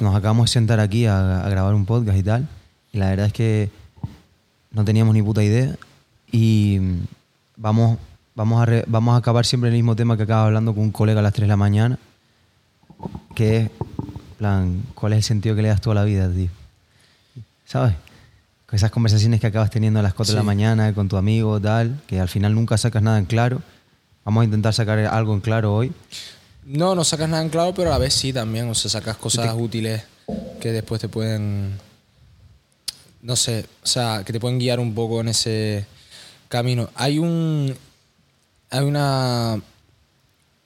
nos acabamos de sentar aquí a, a grabar un podcast y tal. Y la verdad es que no teníamos ni puta idea. Y mm, vamos, vamos, a re- vamos a acabar siempre el mismo tema que acaba hablando con un colega a las 3 de la mañana. Que es, plan, ¿cuál es el sentido que le das tú a la vida, tío? ¿Sabes? Con esas conversaciones que acabas teniendo a las 4 de la Sí. mañana con tu amigo, tal, que al final nunca sacas nada en claro. Vamos a intentar sacar algo en claro hoy. No, no sacas nada en claro, pero a la vez sí también. O sea, sacas cosas útiles que después te pueden. No sé, o sea, que te pueden guiar un poco en ese camino. Hay un. Hay una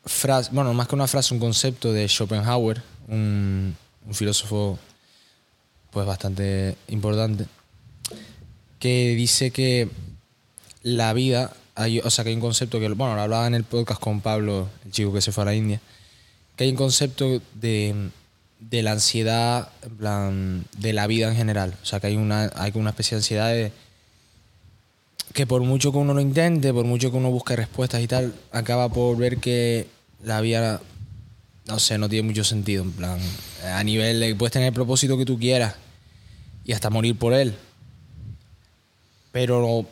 frase, bueno, más que una frase, un concepto de Schopenhauer, un, un filósofo pues bastante importante, que dice que la vida, o sea, que hay un concepto que, bueno, lo hablaba en el podcast con Pablo, el chico que se fue a la India, que hay un concepto de, de la ansiedad, en plan, de la vida en general. O sea, que hay una, hay una especie de ansiedad que por mucho que uno lo intente, por mucho que uno busque respuestas y tal, acaba por ver que la vida, no sé, no tiene mucho sentido. En plan, a nivel de puedes tener el propósito que tú quieras y hasta morir por él. Pero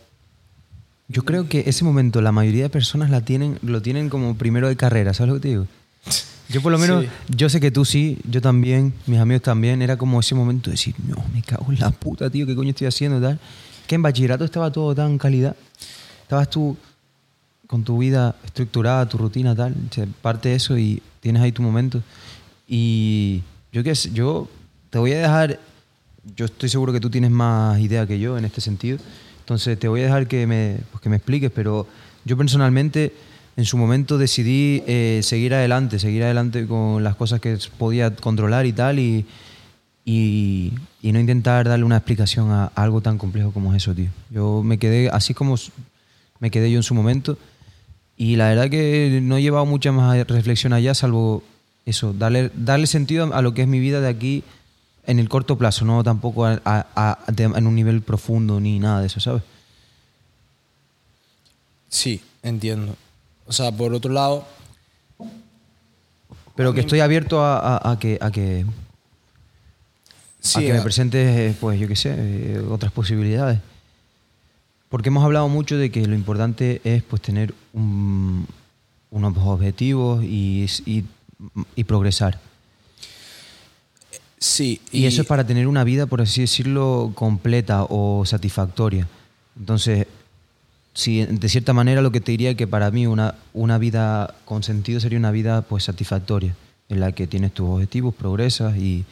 Yo creo que ese momento la mayoría de personas la tienen, lo tienen como primero de carrera, ¿sabes lo que te digo? Yo por lo menos, Sí. yo sé que tú sí, yo también, mis amigos también, era como ese momento de decir, no, me cago en la puta, tío, ¿qué coño estoy haciendo y tal? Que en bachillerato estaba todo tan calidad. Estabas tú con tu vida estructurada, tu rutina, tal, parte de eso y tienes ahí tu momento. Y yo qué sé, yo te voy a dejar, yo estoy seguro que tú tienes más idea que yo en este sentido, entonces te voy a dejar que me, pues que me expliques, pero yo personalmente en su momento decidí eh, seguir adelante, seguir adelante con las cosas que podía controlar y tal, y, y, no intentar darle una explicación a, algo tan complejo como es eso, tío. Yo me quedé así como me quedé yo en su momento, y la verdad que no he llevado mucha más reflexión allá, salvo eso, darle, darle sentido a lo que es mi vida de aquí en el corto plazo, no tampoco a- a- a- de- en un nivel profundo ni nada de eso, ¿sabes? sí, entiendo. O sea, por otro lado, Pero que estoy abierto a, que, a que, a sí, que me presentes, eh, pues yo qué sé, eh, otras posibilidades. Porque hemos hablado mucho de que lo importante es pues tener un- unos objetivos y, y- y progresar. Sí. Y, eso es para tener una vida, por así decirlo, completa o satisfactoria. Entonces, sí, de cierta manera lo que te diría es que para mí una, una vida con sentido sería una vida pues satisfactoria, en la que tienes tus objetivos, progresas y,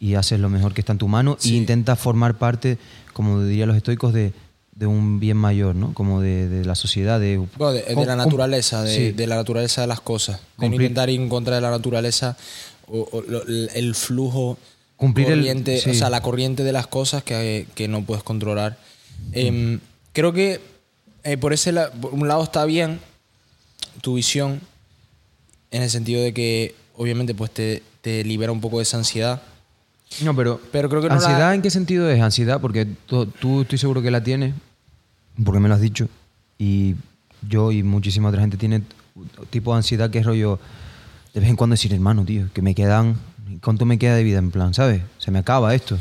y haces lo mejor que está en tu mano Sí. y intentas formar parte, como dirían los estoicos, de, de un bien mayor, ¿no? Como de, de la sociedad, de, Bueno, de, de la naturaleza, de, sí. de la naturaleza de las cosas. De Cumplir- intentar ir en contra de la naturaleza o, el, el flujo Cumplir el- corriente, sí. o sea, la corriente de las cosas que, que no puedes controlar. Em, creo que eh, por ese la- por un lado está bien tu visión en el sentido de que obviamente pues te, te libera un poco de esa ansiedad. No, pero, Pero creo que no la- ¿Ansiedad en qué sentido es? Ansiedad, porque tú, tú estoy seguro que la tienes, porque me lo has dicho, y yo y muchísima otra gente tiene tipo de ansiedad que es rollo, de vez en cuando decir, hermano, tío, que me quedan, ¿cuánto me queda de vida en plan, ¿sabes? Se me acaba esto.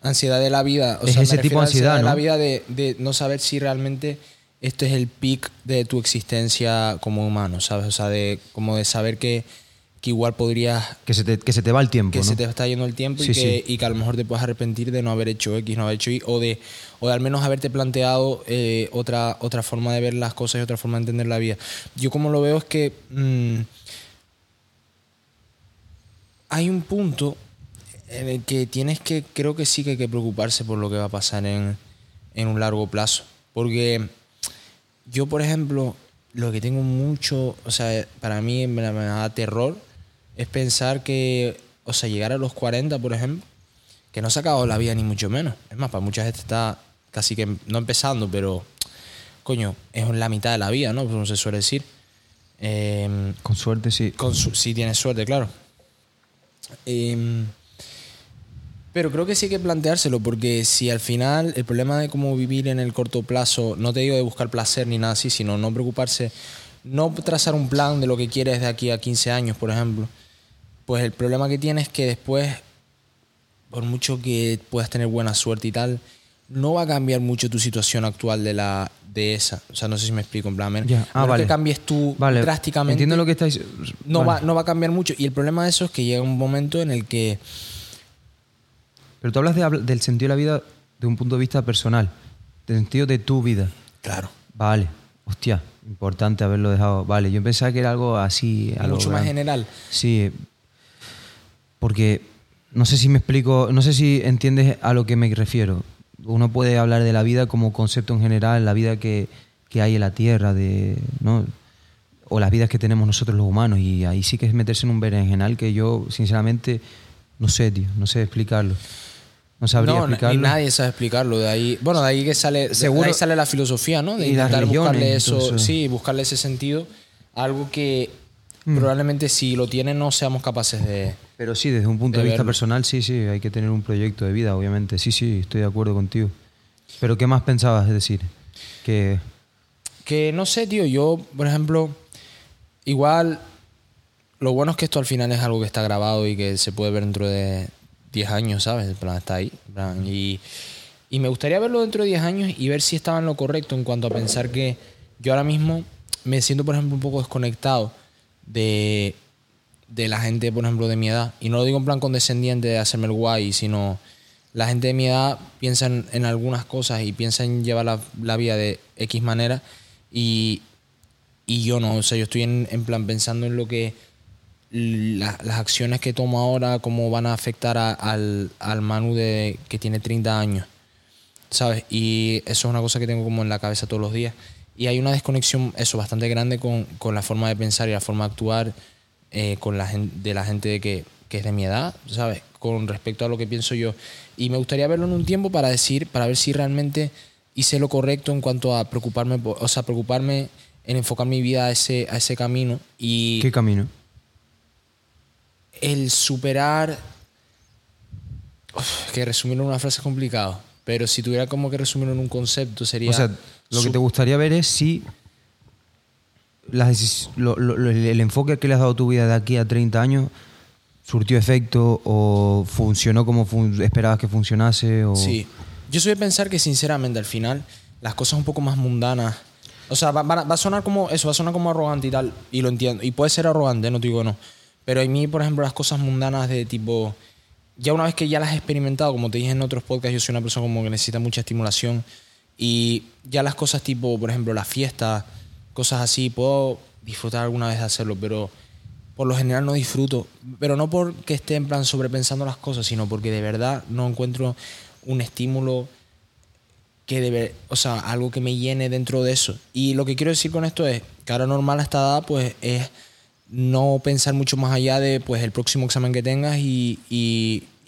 Ansiedad de la vida. O Es sea, me ese tipo refiero de a ansiedad, de la ¿no? vida de, de no saber si realmente esto es el peak de tu existencia como humano, ¿sabes? O sea, de como de saber que, que igual podrías Que se te, que se te va el tiempo, que ¿no? se te está yendo el tiempo Sí, y, que, sí. y que a lo mejor te puedes arrepentir de no haber hecho X, no haber hecho Y, o de, o de al menos haberte planteado eh, otra, otra forma de ver las cosas y otra forma de entender la vida. Yo como lo veo es que mm, hay un punto en el que tienes que, creo que sí que hay que preocuparse por lo que va a pasar en, en un largo plazo. Porque yo, por ejemplo, lo que tengo mucho, o sea, para mí me, me da terror es pensar que, o sea, llegar a los 40, por ejemplo, que no se ha acabado la vida ni mucho menos. Es más, para mucha gente está casi que, no empezando, pero, coño, es la mitad de la vida, ¿no? Como se suele decir. Eh, Con suerte, sí. con su- si tienes suerte, claro. Em, pero creo que sí hay que planteárselo, porque si al final el problema de cómo vivir en el corto plazo, no te digo de buscar placer ni nada así, sino no preocuparse, no trazar un plan de lo que quieres de aquí a 15 años, por ejemplo, pues el problema que tienes es que después por mucho que puedas tener buena suerte y tal, no va a cambiar mucho tu situación actual de la de esa. O sea, no sé si me explico en plan. Ah, vale. que cambies tú Vale, drásticamente. Entiendo lo que estáis. no, vale. va, no va a cambiar mucho. Y el problema de eso es que llega un momento en el que. Pero tú hablas de habl- del sentido de la vida de un punto de vista personal, del sentido de tu vida. Claro. Vale, hostia, importante haberlo dejado. Vale, yo pensaba que era algo así. algo Mucho más general. Sí, porque no sé si me explico, no sé si entiendes a lo que me refiero. Uno puede hablar de la vida como concepto en general, la vida que, que hay en la Tierra, de, ¿no? o las vidas que tenemos nosotros los humanos, y ahí sí que es meterse en un berenjenal que yo, sinceramente, no sé, tío, no sé explicarlo. No sabría no, explicarlo. ni nadie sabe explicarlo. De ahí, bueno, de ahí que sale, Seguro- de ahí sale la filosofía, ¿no? De Y intentar buscarle eso. sí, buscarle ese sentido, algo que Mm. probablemente si lo tiene no seamos capaces de. Pero sí, desde un punto de de, vista verlo. personal, sí, sí, hay que tener un proyecto de vida, obviamente. Sí, sí, estoy de acuerdo contigo. Pero ¿qué más pensabas? Es decir, que... Que no sé, tío, yo, por ejemplo, igual, lo bueno es que esto al final es algo que está grabado y que se puede ver dentro de 10 años, ¿sabes? En plan, está ahí. plan, y, y me gustaría verlo dentro de 10 años y ver si estaba en lo correcto en cuanto a pensar que yo ahora mismo me siento, por ejemplo, un poco desconectado de, de la gente, por ejemplo, de mi edad. Y no lo digo en plan condescendiente de hacerme el guay, sino la gente de mi edad piensa en, algunas cosas y piensa en llevar la, la vida de X manera y, y yo no. O sea, yo estoy en, en plan pensando en lo que la- las acciones que tomo ahora, cómo van a afectar a- al, al Manu de, que tiene 30 años. ¿Sabes? Y eso es una cosa que tengo como en la cabeza todos los días. Y hay una desconexión, eso, bastante grande con, con la forma de pensar y la forma de actuar eh, con la de la gente que, que es de mi edad, ¿sabes? Con respecto a lo que pienso yo. Y me gustaría verlo en un tiempo para decir, para ver si realmente hice lo correcto en cuanto a preocuparme, o sea, preocuparme en enfocar mi vida a ese, a ese camino y ¿Qué camino? el superar. Uf, que resumirlo en una frase es complicado. Pero si tuviera como que resumirlo en un concepto sería. O sea, lo que te gustaría ver es si las lo- lo- el enfoque que le has dado a tu vida de aquí a 30 años surtió efecto o funcionó como fun- esperabas que funcionase. O... Sí. Yo soy de pensar que, sinceramente, al final, las cosas un poco más mundanas. O sea, va, va- va a sonar como. Eso, va a sonar como arrogante y tal. Y lo entiendo. Y puede ser arrogante, no te digo no. Pero a mí, por ejemplo, las cosas mundanas de tipo. Ya una vez que ya las he experimentado, como te dije en otros podcasts, yo soy una persona como que necesita mucha estimulación. Y ya las cosas tipo, por ejemplo, la fiesta, cosas así, puedo disfrutar alguna vez de hacerlo, pero por lo general no disfruto. Pero no porque esté en plan sobrepensando las cosas, sino porque de verdad no encuentro un estímulo que debe, o sea, algo que me llene dentro de eso. Y lo que quiero decir con esto es que ahora normal a esta edad, pues es no pensar mucho más allá de pues el próximo examen que tengas y-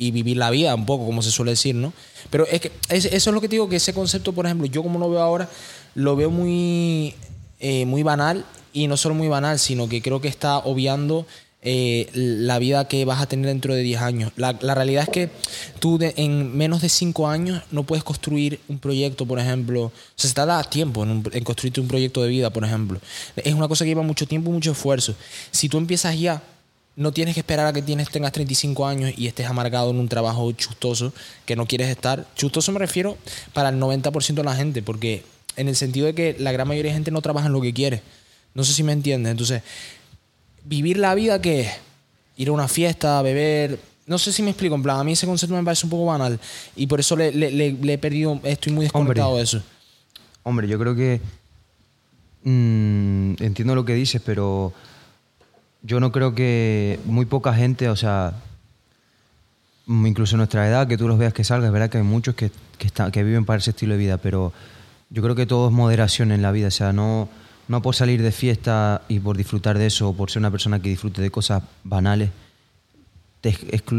y vivir la vida un poco, como se suele decir, ¿no? Pero es que es- eso es lo que te digo, que ese concepto, por ejemplo, yo como lo veo ahora, lo veo muy, eh, muy banal y no solo muy banal, sino que creo que está obviando eh, la vida que vas a tener dentro de 10 años. La, la realidad es que tú en menos de 5 años no puedes construir un proyecto, por ejemplo. O sea, se te da tiempo en, un- en construirte un proyecto de vida, por ejemplo. Es una cosa que lleva mucho tiempo y mucho esfuerzo. Si tú empiezas ya, no tienes que esperar a que tienes, tengas 35 años y estés amargado en un trabajo chustoso que no quieres estar. Chustoso me refiero para el 90% de la gente, porque en el sentido de que la gran mayoría de gente no trabaja en lo que quiere. No sé si me entiendes. Entonces, vivir la vida que es ir a una fiesta, beber. No sé si me explico, en plan, a mí ese concepto me parece un poco banal y por eso le, le- le- le he perdido, estoy muy desconectado de eso. Hombre, yo creo que mm, entiendo lo que dices, pero yo no creo que muy poca gente, o sea, incluso nuestra edad, que tú los veas que salga, es verdad que hay muchos que, que, están- que viven para ese estilo de vida, pero yo creo que todo es moderación en la vida, o sea, no, no por salir de fiesta y por disfrutar de eso, o por ser una persona que disfrute de cosas banales, te,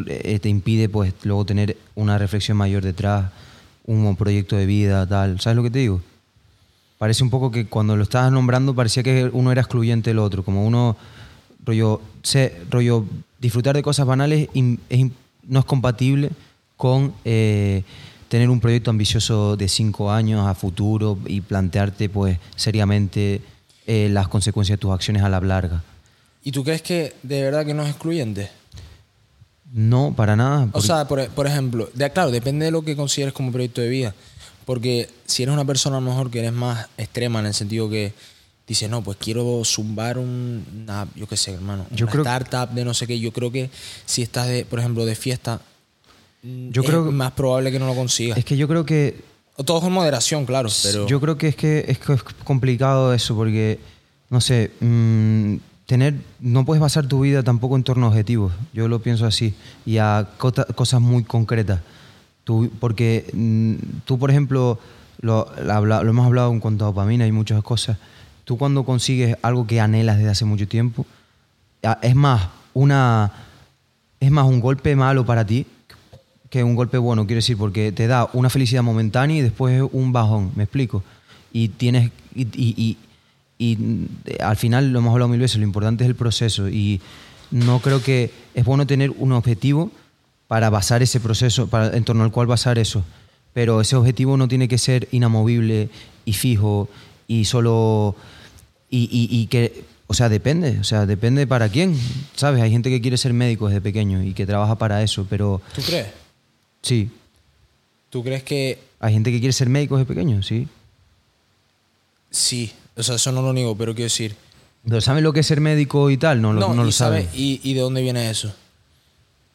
eh, impide pues luego tener una reflexión mayor detrás, un proyecto de vida, tal. ¿Sabes lo que te digo? Parece un poco que cuando lo estabas nombrando parecía que uno era excluyente del otro, como uno, rollo, se, rollo disfrutar de cosas banales es no es compatible con eh, tener un proyecto ambicioso de cinco años a futuro y plantearte pues seriamente eh, las consecuencias de tus acciones a la larga. ¿Y tú crees que de verdad que no es excluyente? No, para nada. O sea, por, por ejemplo, de, claro, depende de lo que consideres como proyecto de vida. Porque si eres una persona a lo mejor que eres más extrema en el sentido que dices, no, pues quiero zumbar un, una, yo qué sé, hermano, Yo una creo- startup de no sé qué, yo creo que si estás, de, por ejemplo, de fiesta, Yo es creo más probable que no lo consigas. es que yo creo que O Todo con moderación, claro, pero... Yo creo que es que es, que es complicado eso porque, no sé, mm, tener, no puedes basar tu vida tampoco en torno a objetivos. Yo lo pienso así y a cota- cosas muy concretas. Tú, porque mm, tú, por ejemplo, lo, lo habla- lo hemos hablado en cuanto a dopamina y muchas cosas. Tú cuando consigues algo que anhelas desde hace mucho tiempo, a- es más una es más un golpe malo para ti que un golpe bueno, quiero decir, porque te da una felicidad momentánea y después un bajón, ¿me explico? Y tienes. Y- y- y, mm, al final lo hemos hablado mil veces, lo importante es el proceso. Y no creo que es bueno tener un objetivo para basar ese proceso, para, en torno al cual basar eso. Pero ese objetivo no tiene que ser inamovible y fijo y solo. Y, y- y que. O sea, depende. O sea, depende para quién. ¿Sabes? Hay gente que quiere ser médico desde pequeño y que trabaja para eso, pero. ¿Tú crees? Sí, ¿Tú crees que hay gente que quiere ser médico desde pequeño, sí. sí? O sea, eso no lo niego, pero quiero decir... Pero ¿saben lo que es ser médico y tal? No, lo- no y lo saben. sabe- ¿y, y de dónde viene eso?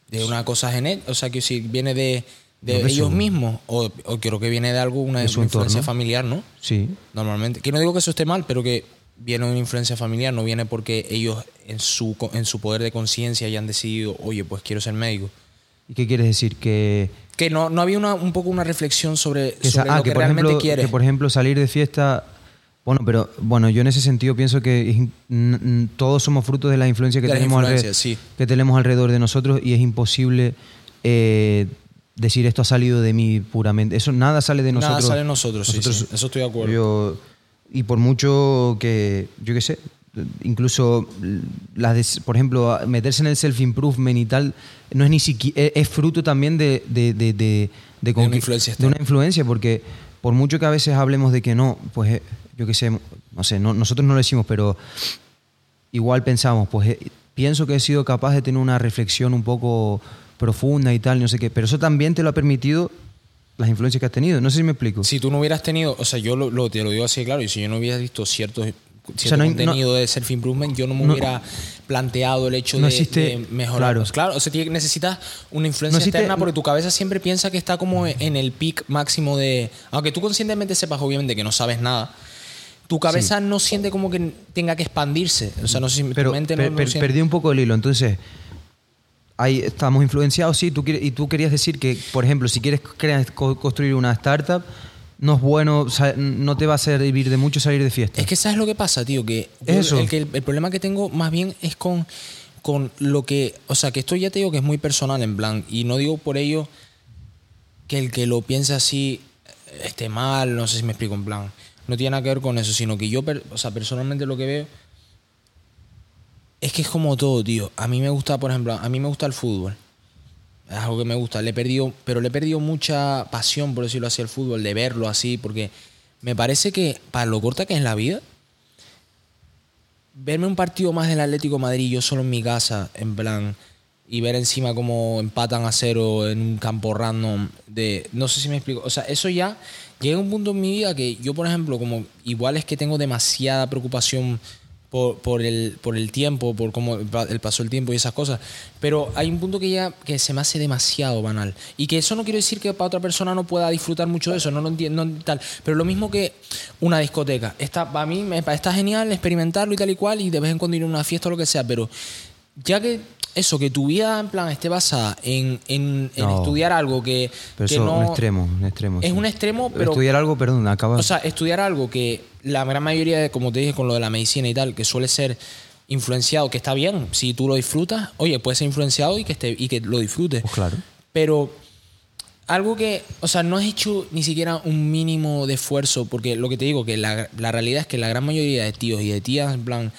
¿De una cosa genética? O sea, que si viene de, de No, ellos mismos o, o creo que viene de algo, una, De su influencia entorno. familiar, ¿no? Sí. Normalmente. Que no digo que eso esté mal, pero que viene de una influencia familiar, no viene porque ellos en su, en su poder de conciencia hayan decidido, oye, pues quiero ser médico. ¿Y qué quieres decir? Que, Que no, no había una, un poco una reflexión sobre, que, sobre ah, lo que que, por realmente ejemplo, quieres. que por ejemplo salir de fiesta. Bueno, pero bueno, yo en ese sentido pienso que todos somos frutos de la influencia que De tenemos alrededor, sí. que tenemos alrededor de nosotros y es imposible eh, decir esto ha salido de mí puramente. Eso nada sale de Nada nosotros. sale de nosotros, sí, sí. Eso estoy de acuerdo. Yo- y por mucho que, yo qué sé, incluso las de- por ejemplo, meterse en el self-improvement y tal, no es ni siquiera, es, fruto también de, de, de, de, de una conqui- influencia de una externa. influencia, porque por mucho que a veces hablemos de que no, pues eh, yo qué sé, no sé, no- nosotros no lo decimos, pero igual pensamos, pues eh, pienso que he sido capaz de tener una reflexión un poco profunda y tal, no sé qué, pero eso también te lo ha permitido las influencias que has tenido, no sé si me explico. Si tú no hubieras tenido, o sea, yo lo, lo- te lo digo así, claro, y si yo no hubiera visto ciertos cierto sea, no hay- contenido de self-improvement, yo no me no- hubiera planteado el hecho de, existe- de mejorar. claro. Claro, o sea, necesitas una influencia existe- externa porque tu cabeza siempre piensa que está como en el peak máximo de... Aunque tú conscientemente sepas, obviamente, que no sabes nada, tu cabeza no siente como que tenga que expandirse. O sea, no sé si pero tu mente per- per- perdí un poco el hilo. Entonces, ahí estamos influenciados, sí. Tú y tú querías decir que, por ejemplo, si quieres crear- co- construir una startup, no es bueno, no te va a servir de mucho salir de fiesta. Es que sabes lo que pasa, tío, que Eso. El, que el, el problema que tengo más bien es con, con lo que, o sea, que esto ya te digo que es muy personal en plan, y no digo por ello que el que lo piense así esté mal, no sé si me explico en plan, no tiene nada que ver con eso, sino que yo, o sea, personalmente lo que veo es que es como todo, tío. A mí me gusta, por ejemplo, a mí me gusta el fútbol. Es algo que me gusta. Le he perdido, pero le he perdido mucha pasión, por decirlo así, al fútbol, de verlo así, porque me parece que para lo corta que es la vida, verme un partido más del Atlético Madrid yo solo en mi casa, en plan, y ver encima cómo empatan a cero en un campo random de... No sé si me explico. O sea, eso ya llega un punto en mi vida que yo, por ejemplo, como igual es que tengo demasiada preocupación por, por, el, por el tiempo, por cómo el pa- el tiempo y esas cosas. Pero hay un punto que ya que se me hace demasiado banal. Y que eso no quiere decir que para otra persona no pueda disfrutar mucho de eso, no lo entiendo tal. Pero lo mismo que una discoteca. Está, para mí me, está genial experimentarlo y tal y cual, y de vez en cuando ir a una fiesta o lo que sea, pero ya que eso, que tu vida en plan esté basada en, en- en No. estudiar algo que, Pero que eso no... un extremo, un extremo. Es sí. un extremo, pero... Estudiar algo, perdón, acaba. O sea, estudiar algo que la gran mayoría, de, como te dije, con lo de la medicina y tal, que suele ser influenciado, que está bien, si tú lo disfrutas, oye, puede ser influenciado y que, esté, y que lo disfrutes. Pues claro. Pero algo que, o sea, no has hecho ni siquiera un mínimo de esfuerzo, porque lo que te digo, que la, la realidad es que la gran mayoría de tíos y de tías, en plan,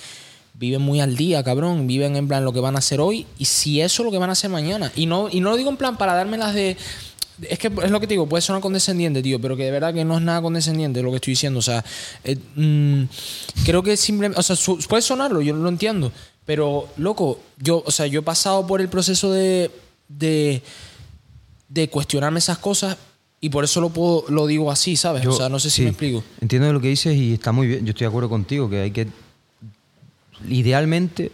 viven muy al día, cabrón, viven en plan lo que van a hacer hoy y si eso es lo que van a hacer mañana. Y no, y no lo digo en plan para dármelas de... Es que es lo que te digo, puede sonar condescendiente, tío, pero que de verdad que no es nada condescendiente lo que estoy diciendo. O sea, eh, mm, creo que simplemente. O sea, su- puede sonarlo, yo lo entiendo. Pero, loco, yo, o sea, yo he pasado por el proceso de, de, de cuestionarme esas cosas y por eso lo, puedo, lo digo así, ¿sabes? Yo- o sea, no sé si sí, me explico. Entiendo lo que dices y está muy bien. Yo estoy de acuerdo contigo, que hay que. Idealmente.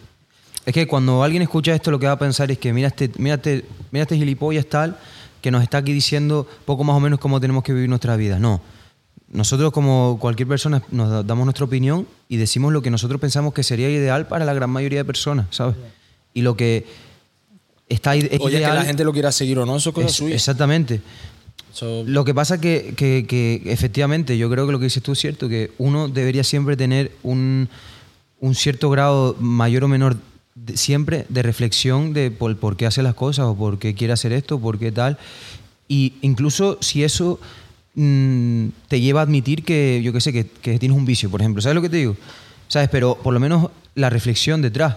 Es que cuando alguien escucha esto, lo que va a pensar es que mira este, mira este, mira este gilipollas tal, que nos está aquí diciendo poco más o menos cómo tenemos que vivir nuestra vida. No. Nosotros, como cualquier persona, nos da- damos nuestra opinión y decimos lo que nosotros pensamos que sería ideal para la gran mayoría de personas, ¿sabes? Y lo que está es Oye, ideal. que la gente lo quiera seguir o no, eso es cosa es- suya. exactamente. Eso- Lo que pasa que, que, que efectivamente, yo creo que lo que dices tú es cierto, que uno debería siempre tener un, un cierto grado mayor o menor de- siempre de reflexión de por, qué hace las cosas o por qué quiere hacer esto, por qué tal. Y incluso si eso mm, te lleva a admitir que, yo qué sé, que, que tienes un vicio, por ejemplo. ¿Sabes lo que te digo? ¿Sabes? Pero por lo menos la reflexión detrás.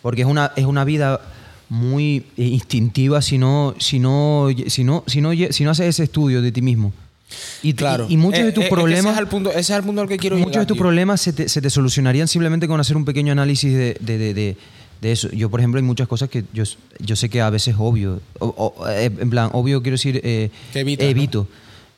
Porque es una, es una vida muy instintiva si no, si no, si no, si no, si no haces ese estudio de ti mismo. Y, claro. y, y muchos Eh, de tus eh, problemas, Ese es, el punto, ese es el punto al que quiero muchos llegar, de tus tío. problemas se te, se te solucionarían simplemente con hacer un pequeño análisis de, de- de- de- de eso. Yo, por ejemplo, hay muchas cosas que yo, yo sé que a veces es obvio. O- o, eh, en plan, obvio quiero decir, eh, evito.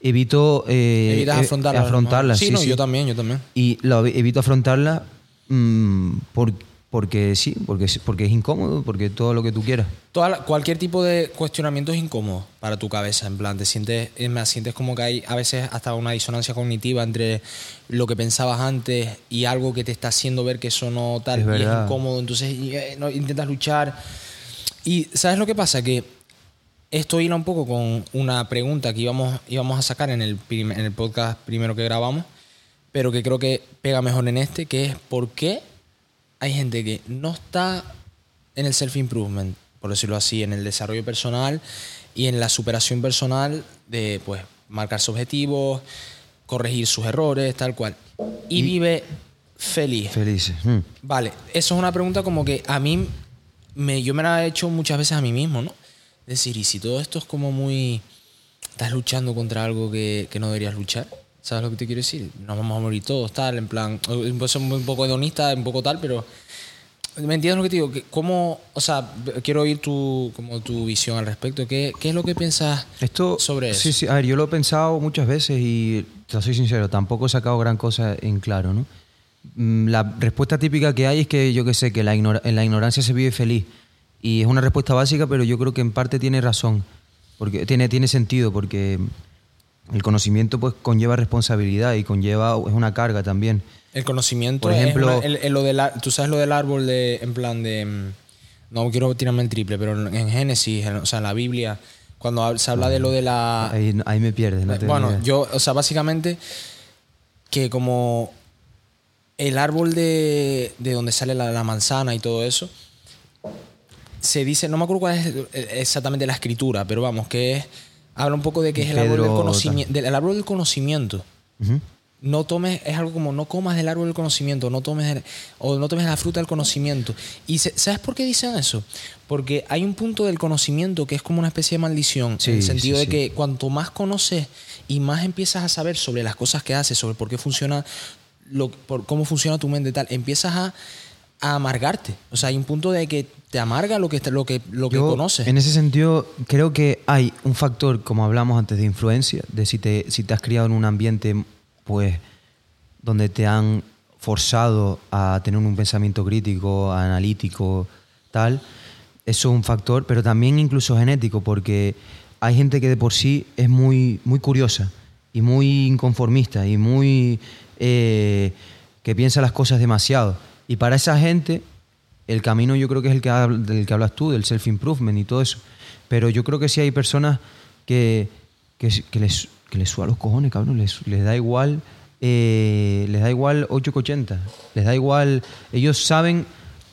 Evito eh, Evitas afrontarla. afrontarlas, Sí, sí, no, sí. yo también, yo también. Y lo evito afrontarla mm, por- porque sí, porque, porque es incómodo, porque todo lo que tú quieras. Toda cualquier tipo de cuestionamiento es incómodo para tu cabeza, en plan, te sientes, es más, sientes como que hay a veces hasta una disonancia cognitiva entre lo que pensabas antes y algo que te está haciendo ver que eso no tal, Es y es incómodo, entonces y, eh, no, intentas luchar. Y ¿sabes lo que pasa? Que esto hila un poco con una pregunta que íbamos, íbamos a sacar en el, en el podcast primero que grabamos, pero que creo que pega mejor en este, que es ¿por qué hay gente que no está en el self-improvement, por decirlo así, en el desarrollo personal y en la superación personal de pues marcarse objetivos, corregir sus errores, tal cual. Y, Y- vive feliz. Felices. Mm. Vale, eso es una pregunta como que a mí, me, yo me la he hecho muchas veces a mí mismo, ¿no? Es decir, y si todo esto es como muy... Estás luchando contra algo que, que no deberías luchar, ¿sabes lo que te quiero decir? Nos vamos a morir todos, tal, en plan... Soy un poco hedonista, un poco tal, pero... ¿Me entiendes lo que te digo? ¿Cómo, o sea, quiero oír tu, como tu visión al respecto. ¿Qué, qué es lo que piensas Esto, sobre eso? Sí, sí, a ver, yo lo he pensado muchas veces y te soy sincero, tampoco he sacado gran cosa en claro, ¿no? Mm, La respuesta típica que hay es que yo que sé, que la en la ignorancia se vive feliz. Y es una respuesta básica, pero yo creo que en parte tiene razón, porque tiene, tiene sentido, porque el conocimiento pues conlleva responsabilidad y conlleva, es una carga también. El conocimiento, Por es ejemplo- una- el- el- lo del tú sabes lo del árbol de, en plan de, mm, no quiero tirarme el triple, pero en, en Génesis, en- o sea, en la Biblia, cuando se habla de lo de la, Ahí, ahí me pierdes, no ni Ah. bueno, yo, o sea, básicamente que como el árbol de, de donde sale la, la manzana y todo eso, se dice, no me acuerdo cuál es eh, exactamente la escritura, pero vamos, que es, habla un poco de que es el árbol del conocimiento, del el árbol del conocimiento no tomes, es algo como no comas del árbol del conocimiento, no tomes o no tomes la fruta del conocimiento. Y se- ¿sabes por qué dicen eso? Porque hay un punto del conocimiento que es como una especie de maldición, Sí, en el sentido sí, de sí. que cuanto más conoces y más empiezas a saber sobre las cosas que haces, sobre por qué funciona, lo, por cómo funciona tu mente y tal, empiezas a, a amargarte. O sea, hay un punto de que te amarga lo que, lo que, lo que Yo, conoces. En ese sentido, creo que hay un factor, como hablamos antes, de influencia, de si te, si te has criado en un ambiente, pues, donde te han forzado a tener un pensamiento crítico, analítico, tal. Eso es un factor, pero también incluso genético, porque hay gente que de por sí es muy, muy curiosa y muy inconformista y muy eh, que piensa las cosas demasiado. Y para esa gente, el camino yo creo que es el que del que hablas tú, del self-improvement y todo eso. Pero yo creo que sí hay personas que, que, les, que les los cojones, cabrón. Les, les da igual. eh, les da igual 8 que 80. Les da igual. Ellos saben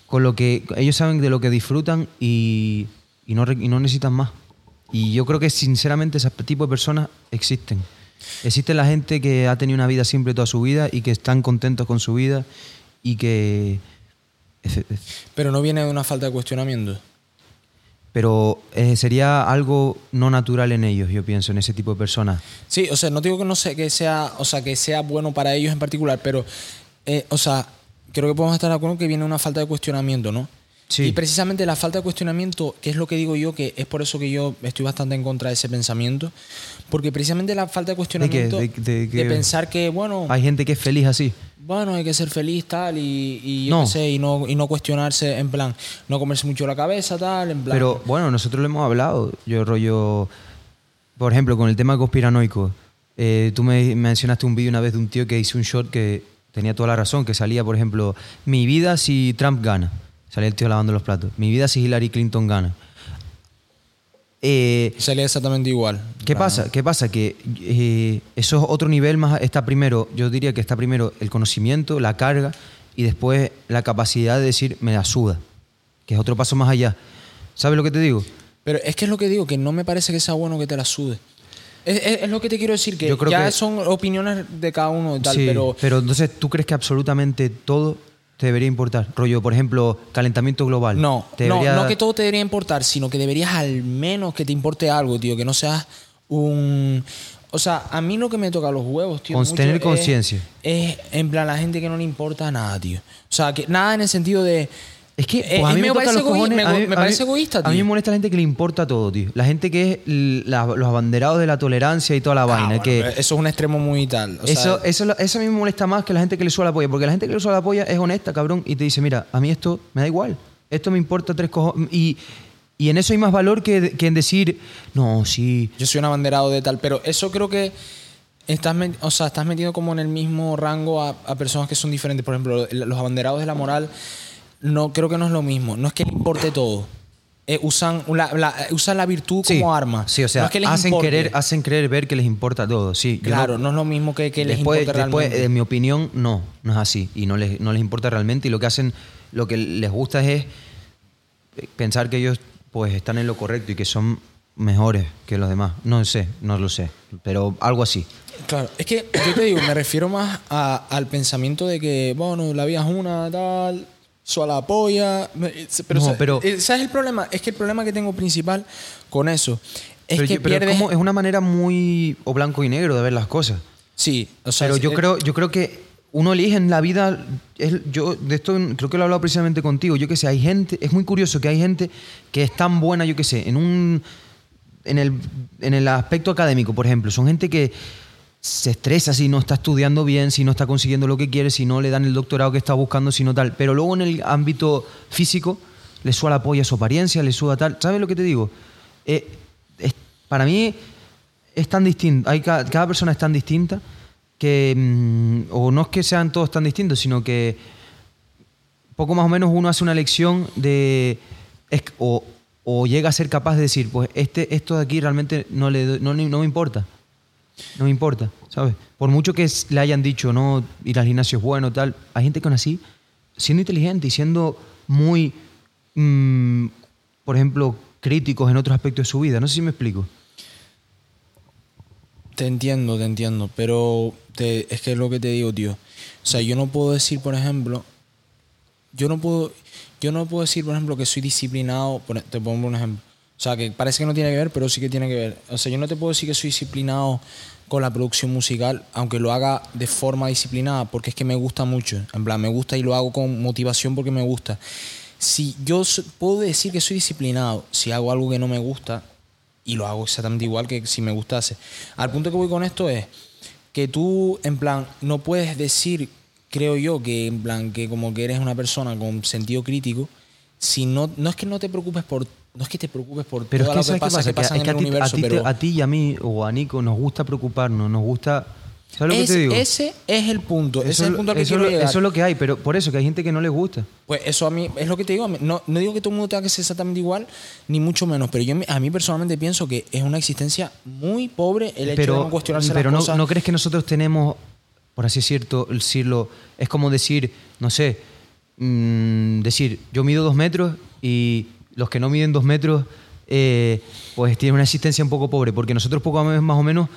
con lo que. Ellos saben de lo que disfrutan y, y no, y no necesitan más. Y yo creo que sinceramente ese tipo de personas existen. Existe la gente que ha tenido una vida simple toda su vida y que están contentos con su vida y que... Pero no viene de una falta de cuestionamiento. Pero eh, sería algo no natural en ellos, yo pienso, en ese tipo de personas. Sí, o sea, no digo que no sé que sea, o sea, que sea bueno para ellos en particular, pero, eh, o sea, creo que podemos estar de acuerdo que viene una falta de cuestionamiento, ¿no? Sí. Y precisamente la falta de cuestionamiento, que es lo que digo yo, que es por eso que yo estoy bastante en contra de ese pensamiento, porque precisamente la falta de cuestionamiento ¿De qué? ¿De- de qué? pensar que, bueno, Hay gente que es feliz así. bueno, hay que ser feliz, tal, y, y yo No. qué sé, y no, y no cuestionarse, en plan, no comerse mucho la cabeza, tal, en plan. Pero bueno, nosotros lo hemos hablado. Yo rollo, por ejemplo, con el tema conspiranoico. eh, tú me mencionaste un vídeo una vez de un tío que hizo un shot que tenía toda la razón, que salía, por ejemplo, mi vida si Trump gana. Salía el tío lavando los platos. Mi vida si Hillary Clinton gana. Eh, Salía exactamente igual. ¿Qué pasa? ¿Qué pasa? Que eh, eso es otro nivel más. Está primero, yo diría que está primero el conocimiento, la carga y después la capacidad de decir me la suda, que es otro paso más allá. ¿Sabes lo que te digo? Pero es que es lo que digo, que no me parece que sea bueno que te la sude. Es, es- es lo que te quiero decir, que Yo creo ya que- son opiniones de cada uno y tal, Sí, pero entonces tú crees que absolutamente todo te debería importar. Rollo, por ejemplo, calentamiento global. no, debería- no que todo te debería importar, sino que deberías al menos que te importe algo, tío, que no seas un... O sea, a mí lo que me toca los huevos, tío. Con- tener conciencia. Es, en plan la gente que no le importa nada, tío. O sea, que nada en el sentido de... Es que Eh, pues, a mí me, parece los egoí- cojones. me- a mí- me a mí- parece egoísta, A mí me tío. molesta la gente que le importa todo, tío. La gente que es la- los abanderados de la tolerancia y toda la Ah, vaina. bueno, que eso es un extremo muy tal. o sea, eso, eso, eso a mí me molesta más que la gente que le suela la polla. Porque la gente que le suela la polla es honesta, cabrón. Y te dice, mira, a mí esto me da igual. Esto me importa tres cojones. Y, y en eso hay más valor que, que en decir, no, sí. Yo soy un abanderado de tal, pero eso creo que estás, o sea, estás metido como en el mismo rango a, a personas que son diferentes. Por ejemplo, los abanderados de la moral, no creo que no es lo mismo. No es que les importe todo. Eh, usan, la, la- usan la virtud Sí, como arma. Sí, o sea, no es que les hacen, importe. querer, hacen creer ver que les importa todo. Sí, no- Claro, no, es lo mismo que, que les importe después, realmente. en mi opinión, no, no es así. Y no les, no les importa realmente. Y lo que hacen, lo que les gusta es pensar que ellos pues están en lo correcto y que son mejores que los demás. No sé, no lo sé. Pero algo así. Claro, es que yo te digo, me refiero más a- al pensamiento de que, bueno, la vida es una, tal, a la polla. Pero, No, pero- eh, ¿sabes el problema? Es que el problema que tengo principal con eso es pero que yo- pero pierdes... como- es una manera muy o blanco y negro de ver las cosas. Sí, o sea, Pero yo creo, yo creo que uno elige en la vida. es- yo de esto creo que lo he hablado precisamente contigo. Yo que sé, hay gente. Es muy curioso que hay gente que es tan buena, yo que sé, en un. En el, en el aspecto académico, por ejemplo. Son gente que se estresa si no está estudiando bien, si no está consiguiendo lo que quiere, si no le dan el doctorado que está buscando, si no tal. Pero luego en el ámbito físico le suda la polla a su apariencia, le suda tal. ¿Sabes lo que te digo? Eh, para mí es tan distinto, hay ca- cada, persona es tan distinta que, mm, o no es que sean todos tan distintos, sino que poco más o menos uno hace una elección de, es- o, llega a ser capaz de decir, pues este, esto de aquí realmente no, le, no me importa, no me importa, ¿sabes? Por mucho que le hayan dicho, no, ir al gimnasio es bueno, tal, hay gente que aún así, siendo inteligente y siendo muy, mm, por ejemplo, críticos en otros aspectos de su vida, no sé si me explico. Te entiendo, te entiendo, pero es que es lo que te digo, tío. O sea, yo no puedo decir, por ejemplo, yo no puedo, yo no puedo decir, por ejemplo, que soy disciplinado, por- te pongo un ejemplo. O sea, que parece que no tiene que ver, pero sí que tiene que ver. O sea, yo no te puedo decir que soy disciplinado con la producción musical, aunque lo haga de forma disciplinada, porque es que me gusta mucho. En plan, me gusta y lo hago con motivación porque me gusta. Si yo puedo decir que soy disciplinado, si hago algo que no me gusta, y lo hago exactamente igual que si me gustase. Al punto que voy con esto es que tú, en plan, no puedes decir, creo yo, que en plan, que como que eres una persona con sentido crítico, si no, no es que no te preocupes por, no es que te preocupes por Pero todo es que, lo que ¿sabes qué pasa, que pasa es que en a el ti, a universo, ti te- pero a ti y a mí o a Nico nos gusta preocuparnos, nos gusta... ¿Sabes lo que te digo? ese es el punto, ese Eso es el punto al que eso quiero llegar. eso es lo que hay, pero por eso que hay gente que no les gusta. Pues eso a mí es lo que te digo. No, no digo que todo el mundo tenga que ser exactamente igual, ni mucho menos, pero yo a mí personalmente pienso que es una existencia muy pobre el hecho de pero no cuestionarse pero las no, cosas. ¿no crees que nosotros tenemos, por así cierto, decirlo, es como decir, no sé, mm, decir, yo mido dos metros y los que no miden dos metros, eh, pues tienen una existencia un poco pobre, porque nosotros poco a más o menos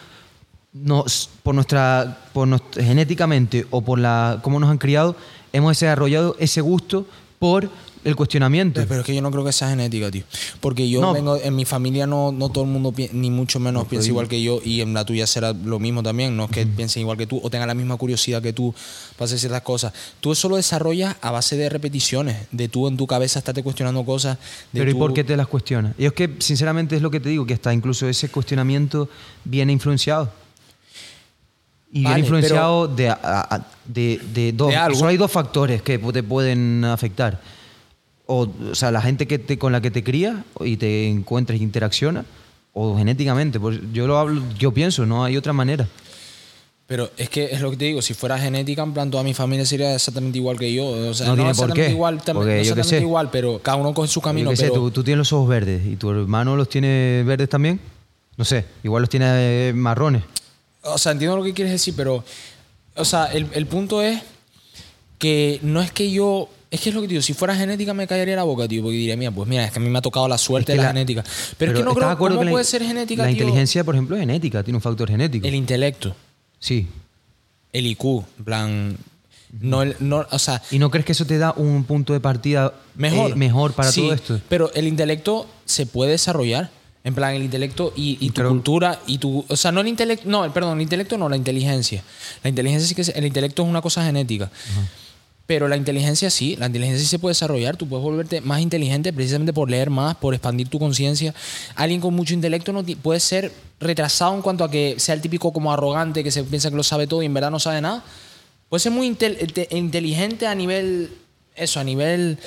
nos, por nuestra, por nuestra- genéticamente o por la cómo nos han criado, hemos desarrollado ese gusto por el cuestionamiento. Pero es que yo no creo que sea genética, tío. Porque yo No. vengo, en mi familia no, no todo el mundo, ni mucho menos No, piensa igual que yo, y en la tuya será lo mismo también. No es que piensen igual que tú o tengan la misma curiosidad que tú para hacer ciertas cosas. Tú eso lo desarrollas a base de repeticiones, de tú en tu cabeza estarte cuestionando cosas. De Pero ¿y por qué te las cuestionas? Y es que, sinceramente, es lo que te digo, que hasta incluso ese cuestionamiento viene influenciado. Y Vale, viene influenciado de, a- de, de dos. De algo. Solo hay dos factores que te pueden afectar. O, o sea, la gente que te, con la que te crías y te encuentras y interaccionas, o genéticamente. Pues yo lo hablo, yo pienso, no hay otra manera. Pero es que es lo que te digo, si fuera genética, en plan, toda mi familia sería exactamente igual que yo. O sea, No no, tiene por exactamente qué, igual, tam- porque no exactamente sé. igual, pero cada uno coge su camino. Yo qué sé, pero- tú, tú tienes los ojos verdes y tu hermano los tiene verdes también. No sé, igual los tiene eh, marrones. O sea, entiendo lo que quieres decir, pero. O sea, el, el punto es que no es que yo. Es que es lo que digo, si fuera genética me caería la boca, tío, porque diría, mira, pues mira, es que a mí me ha tocado la suerte Es de la, la- genética. Pero, es que no ¿estás de creo acuerdo ¿cómo que la- puede ser genética, La tío? inteligencia, por ejemplo, es genética, tiene un factor genético. El intelecto, Sí. el IQ, en plan. No, el, no, o sea, ¿Y no crees que eso te da un punto de partida mejor. eh, mejor para Sí, todo esto? Pero el intelecto se puede desarrollar. En plan, el intelecto y, y tu Creo- cultura y tu. O sea, no el intelecto. No, perdón, el intelecto no, la inteligencia. La inteligencia sí que. se- El intelecto es una cosa genética. Pero la inteligencia sí, la inteligencia sí se puede desarrollar. Tú puedes volverte más inteligente precisamente por leer más, por expandir tu conciencia. Alguien con mucho intelecto no puede ser retrasado en cuanto a que sea el típico como arrogante que se piensa que lo sabe todo y en verdad no sabe nada. Puede ser muy intel- te- inteligente a nivel. Eso, a nivel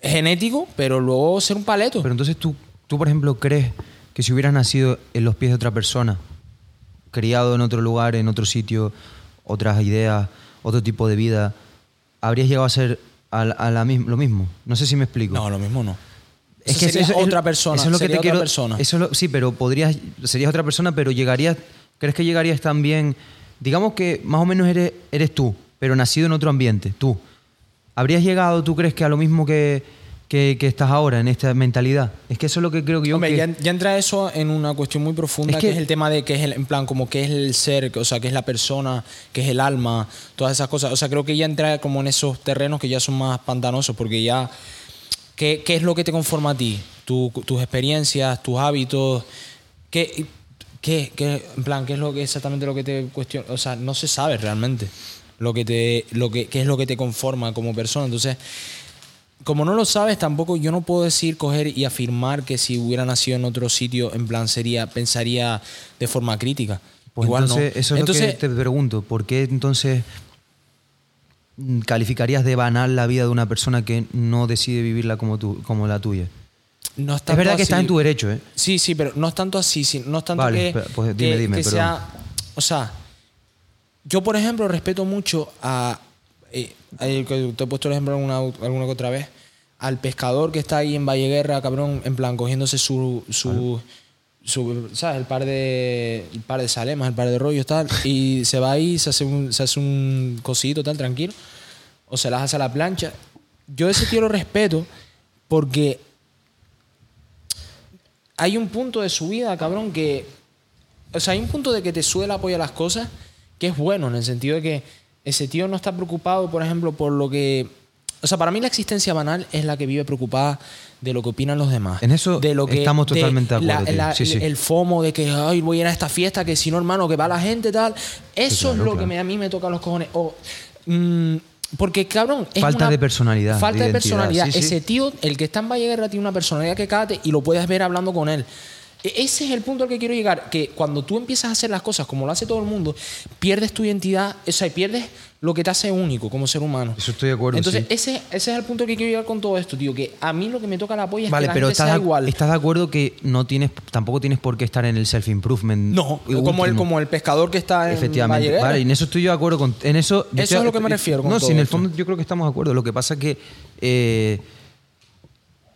genético, pero luego ser un paleto. Pero entonces tú, tú, por ejemplo, crees que si hubieras nacido en los pies de otra persona, criado en otro lugar, en otro sitio, otras ideas, otro tipo de vida, habrías llegado a ser a, la- a la misma, lo mismo. No sé si me explico. no, lo mismo no. Es Eso que sería eso es- otra persona. Eso es lo que te quiero. persona. Eso es lo- sí, pero podrías. Serías otra persona, pero llegarías. ¿Crees que llegarías también? Digamos que más o menos eres, eres tú, pero nacido en otro ambiente, tú. ¿Habrías llegado, tú crees, que a lo mismo que, que, que estás ahora, en esta mentalidad? Es que eso es lo que creo que yo. Hombre, que- ya, ya entra eso en una cuestión muy profunda, Es que, que- es el tema de que es el, en plan, como que es el ser, o sea, que es la persona, que es el alma, todas esas cosas. O sea, creo que ya entra como en esos terrenos que ya son más pantanosos, porque ya. ¿Qué, qué es lo que te conforma a ti? Tu- tus experiencias, tus hábitos. ¿Qué, qué, qué- en plan, qué es lo que exactamente lo que te cuestiona? O sea, no se sabe realmente lo que te, lo que, qué es lo que te conforma como persona. Entonces, como no lo sabes, tampoco yo no puedo decir, coger y afirmar que si hubiera nacido en otro sitio, en plan, sería, pensaría de forma crítica. Pues Igual entonces, no. eso es Entonces, lo que te pregunto. ¿Por qué entonces calificarías de banal la vida de una persona que no decide vivirla como, tú, como la tuya? no es, verdad que así. estás en tu derecho, ¿eh? Sí, sí, pero no es tanto así, sí, no es tanto Vale, que, pero, pues, dime, que- dime, que sea, o sea, yo por ejemplo respeto mucho a, eh, te he puesto el ejemplo alguna, alguna que otra vez, al pescador que está ahí en Valleguerra, cabrón, en plan cogiéndose su, su, su- ¿sabes? El par de, el par de salemas, el par de rollos, tal, y se va ahí, se hace un, se hace un cosito, tal, tranquilo, o se las hace a la plancha. Yo ese tío lo respeto porque hay un punto de su vida, cabrón, que. O sea, hay un punto de que te sube el apoyo a las cosas que es bueno, en el sentido de que ese tío no está preocupado, por ejemplo, por lo que. O sea, para mí la existencia banal es la que vive preocupada de lo que opinan los demás. En eso de lo que, estamos totalmente de acuerdo, tío. la- Sí, sí. El FOMO de que ay, voy a ir a esta fiesta, que si no, hermano, que va la gente, tal. Eso claro, es lo que me- a mí me toca los cojones. O, mm, porque, cabrón. es Falta una- de personalidad, Falta de de, personalidad. Ese tío, el que está en Valleguerra, tiene una personalidad que cate y lo puedes ver hablando con él. E- Ese es el punto al que quiero llegar, que cuando tú empiezas a hacer las cosas como lo hace todo el mundo, pierdes tu identidad, o sea, pierdes lo que te hace único como ser humano. Eso estoy de acuerdo, Entonces, sí. ese, ese es el punto al que quiero llegar con todo esto, tío, que a mí lo que me toca la polla es Vale, que la pero gente estás, sea de- igual. estás de acuerdo que no tienes, tampoco tienes por qué estar en el self-improvement. No, como el, como el pescador que está en Efectivamente. Vale, y en eso estoy yo de acuerdo con. En eso, Eso estoy- es a lo que me refiero con No, todo si en el esto. fondo yo creo que estamos de acuerdo. Lo que pasa es que eh,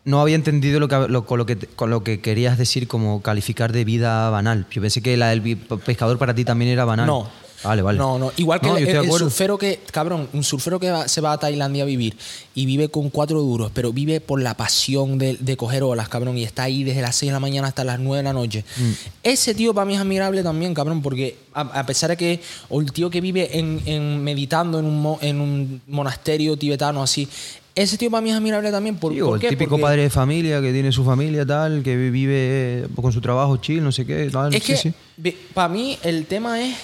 no había entendido lo que, lo- lo que, con lo que querías decir como calificar de vida banal. Yo pensé que la del pescador para ti también era banal. No. Vale, vale. No, no. Igual que No, el, surfero que, cabrón, un surfero que va- se va a Tailandia a vivir y vive con cuatro duros, pero vive por la pasión de, de coger olas, cabrón, y está ahí desde las 6 de la mañana hasta las 9 de la noche. Mm. Ese tío para mí es admirable también, cabrón, porque a, a pesar de que, o el tío que vive en, en meditando en un, mo- en un monasterio tibetano así, ese tío para mí es admirable también. ¿Por, Sí, ¿por o el qué? típico Porque padre de familia que tiene su familia tal, que vive con su trabajo chill, no sé qué. Tal, Es sí, que sí. para mí el tema es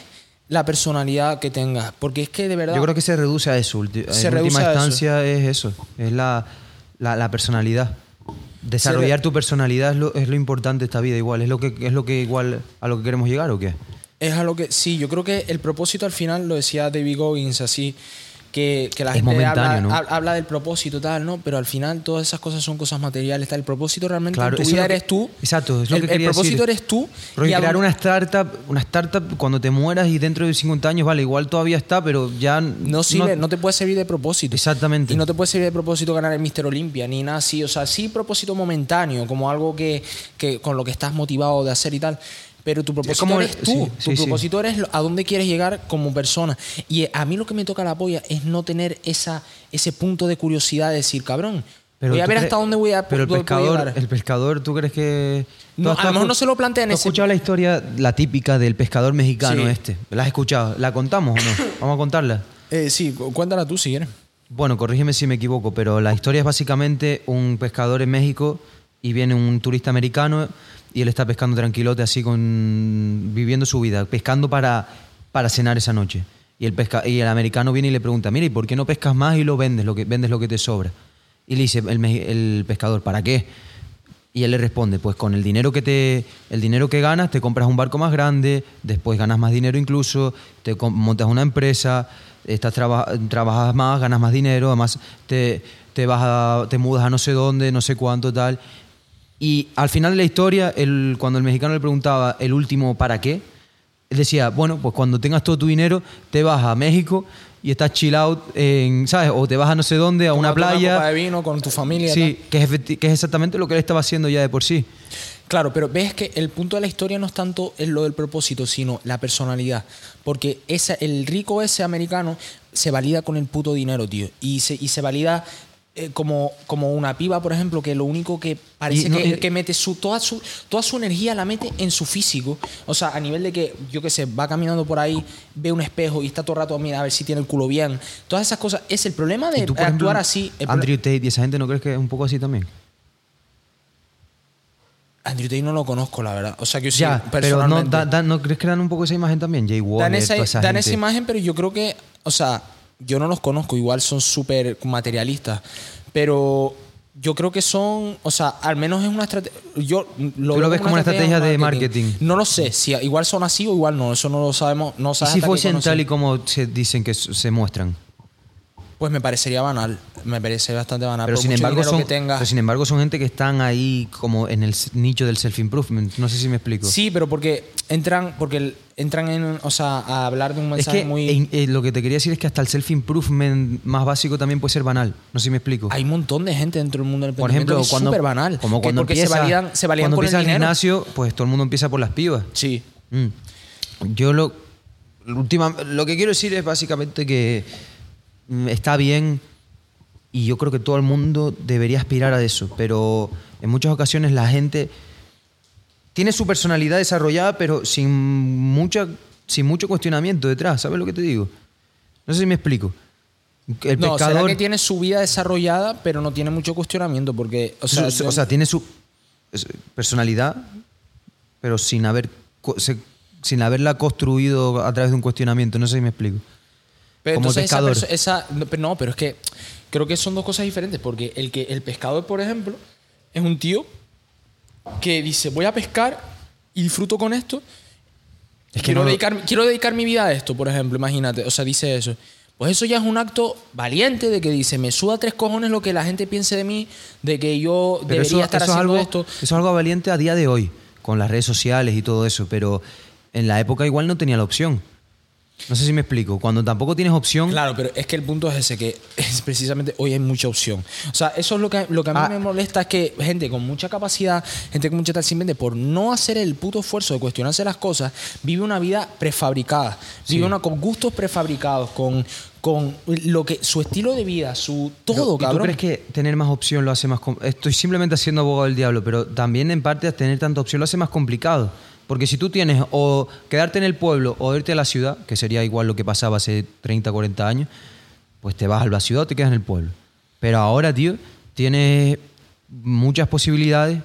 la personalidad que tengas. Porque es que de verdad. Yo creo que se reduce a eso. Se en última a eso. instancia es eso, es la, la, la personalidad. Desarrollar tu personalidad es lo, es lo importante de esta vida igual. ¿Es lo, que, ¿Es lo que igual a lo que queremos llegar o qué? Es a lo que. Sí, yo creo que el propósito al final lo decía David Goggins así. Que, que la Es gente habla, ¿no? hab- habla del propósito tal, ¿no? Pero al final todas esas cosas son cosas materiales. Tal. El propósito realmente Claro, en tu vida que- eres tú. Exacto, es lo el, que el propósito decir. eres tú. Porque y crear una startup, una startup cuando te mueras y dentro de 50 años, vale, igual todavía está, pero ya No sirve, no, te puede servir de propósito. Exactamente. Y no te puede servir de propósito ganar el Mister Olimpia, ni nada así. O sea, sí propósito momentáneo, como algo que, que con lo que estás motivado de hacer y tal. Pero tu propósito como eres tú. sí, tu sí, sí. propósito eres a dónde quieres llegar como persona. Y a mí lo que me toca la polla es no tener esa, ese punto de curiosidad de decir, cabrón, voy a ver hasta dónde voy a Pero el pescador, el pescador, ¿tú crees que.? No, ¿Tú has- a lo mejor no se lo plantea en ¿tú has ese- escuchado la historia, la típica del pescador mexicano este? ¿La has escuchado? ¿La contamos o no? Vamos a contarla. Eh, sí, cu- cuéntala tú si quieres. Bueno, corrígeme si me equivoco, pero la historia es básicamente un pescador en México y viene un turista americano y él está pescando tranquilote así con viviendo su vida, pescando para, para cenar esa noche. Y el, y el americano viene y le pregunta, mira, ¿y por qué no pescas más y lo vendes, lo que, vendes lo que te sobra? Y le dice el, pescador, ¿para qué? Y él le responde, pues con el dinero que te el dinero que ganas te compras un barco más grande, después ganas más dinero incluso, te montas una empresa, estás traba- trabajas más, ganas más dinero, además te, te vas te mudas a no sé dónde, no sé cuánto tal. Y al final de la historia, el, cuando el mexicano le preguntaba el último para qué, él decía, bueno, pues cuando tengas todo tu dinero, te vas a México y estás chill out, en, ¿sabes? O te vas a no sé dónde, a una playa. copa de vino con tu familia. Sí, que es, que es exactamente lo que él estaba haciendo ya de por sí. Claro, pero ves que el punto de la historia no es tanto lo del propósito, sino la personalidad. Porque esa, el rico ese americano se valida con el puto dinero, tío. Y se, y se valida eh, como, como una piba, por ejemplo, que lo único que parece no- que, mete su toda, su toda su energía la mete en su físico. O sea, a nivel de que, yo qué sé, va caminando por ahí, ve un espejo y está todo el rato mira a ver si tiene el culo bien. Todas esas cosas. Es el problema de tú, actuar ejemplo, así. Andrew Tate y esa gente, ¿no crees que es un poco así también? Andrew Tate no lo conozco, la verdad. O sea, que yo sí, ya, pero no, personalmente. da- da- ¿no crees que dan un poco esa imagen también? Jay Waller, dan esa, toda esa dan gente. esa imagen, pero yo creo que, o sea, yo no los conozco, igual son súper materialistas, pero yo creo que son, o sea, al menos es una estrategia. Yo lo, Tú lo veo ves como una estrategia de marketing. No lo sé, si igual son así o igual no, eso no lo sabemos. No ¿Y si fuesen tal y como se dicen que se muestran? Pues me parecería banal, me parece bastante banal. Pero por sin, mucho embargo son, que tengas. pero sin embargo son gente que están ahí como en el nicho del self-improvement. No sé si me explico. Sí, pero porque entran, porque entran en, o sea, a hablar de un Es mensaje que muy. en- eh, lo que te quería decir es que hasta el self-improvement más básico también puede ser banal. No sé si me explico. Hay un montón de gente dentro del mundo del Por ejemplo, que es cuando, súper banal. como cuando porque empieza, se validan, se validan cuando empieza el, gimnasio, pues todo el mundo empieza por las pibas. Sí. Mm. Yo lo, lo última, lo que quiero decir es básicamente que está bien y yo creo que todo el mundo debería aspirar a eso, pero en muchas ocasiones la gente tiene su personalidad desarrollada, pero sin, mucha, sin mucho cuestionamiento detrás. ¿Sabes lo que te digo? No sé si me explico. El no, será pescador, que tiene su vida desarrollada, pero no tiene mucho cuestionamiento, porque, o sea, su- o sea, tiene su personalidad, pero sin haber sin haberla construido a través de un cuestionamiento. No sé si me explico. Pero como entonces esa pescador. perso- esa- no, pero es que creo que son dos cosas diferentes, porque el que el pescador, por ejemplo, es un tío que dice, voy a pescar y disfruto con esto. Es que quiero, no lo- dedicar, quiero dedicar mi vida a esto, por ejemplo, imagínate. O sea, dice eso. Pues eso ya es un acto valiente de que dice, me suda tres cojones lo que la gente piense de mí, de que yo Pero debería eso, estar eso es haciendo algo, esto. eso es algo valiente a día de hoy, con las redes sociales y todo eso, pero en la época igual no tenía la opción. No sé si me explico. Cuando tampoco tienes opción, Claro, pero es que el punto es ese, que es precisamente hoy hay mucha opción. O sea, eso es lo que, lo que a mí Ah. me molesta, es que gente con mucha capacidad, gente con mucha tal simplemente por no hacer el puto esfuerzo de cuestionarse las cosas, vive una vida prefabricada. Vive una con gustos prefabricados, con, con lo que su estilo de vida, su todo, ¿Y tú cabrón. crees que tener más opción lo hace más Estoy simplemente haciendo abogado del diablo, pero también en parte tener tanta opción lo hace más complicado. Porque si tú tienes o quedarte en el pueblo o irte a la ciudad, que sería igual lo que pasaba hace 30, 40 años, pues te vas a la ciudad o te quedas en el pueblo. Pero ahora, tío, tienes muchas posibilidades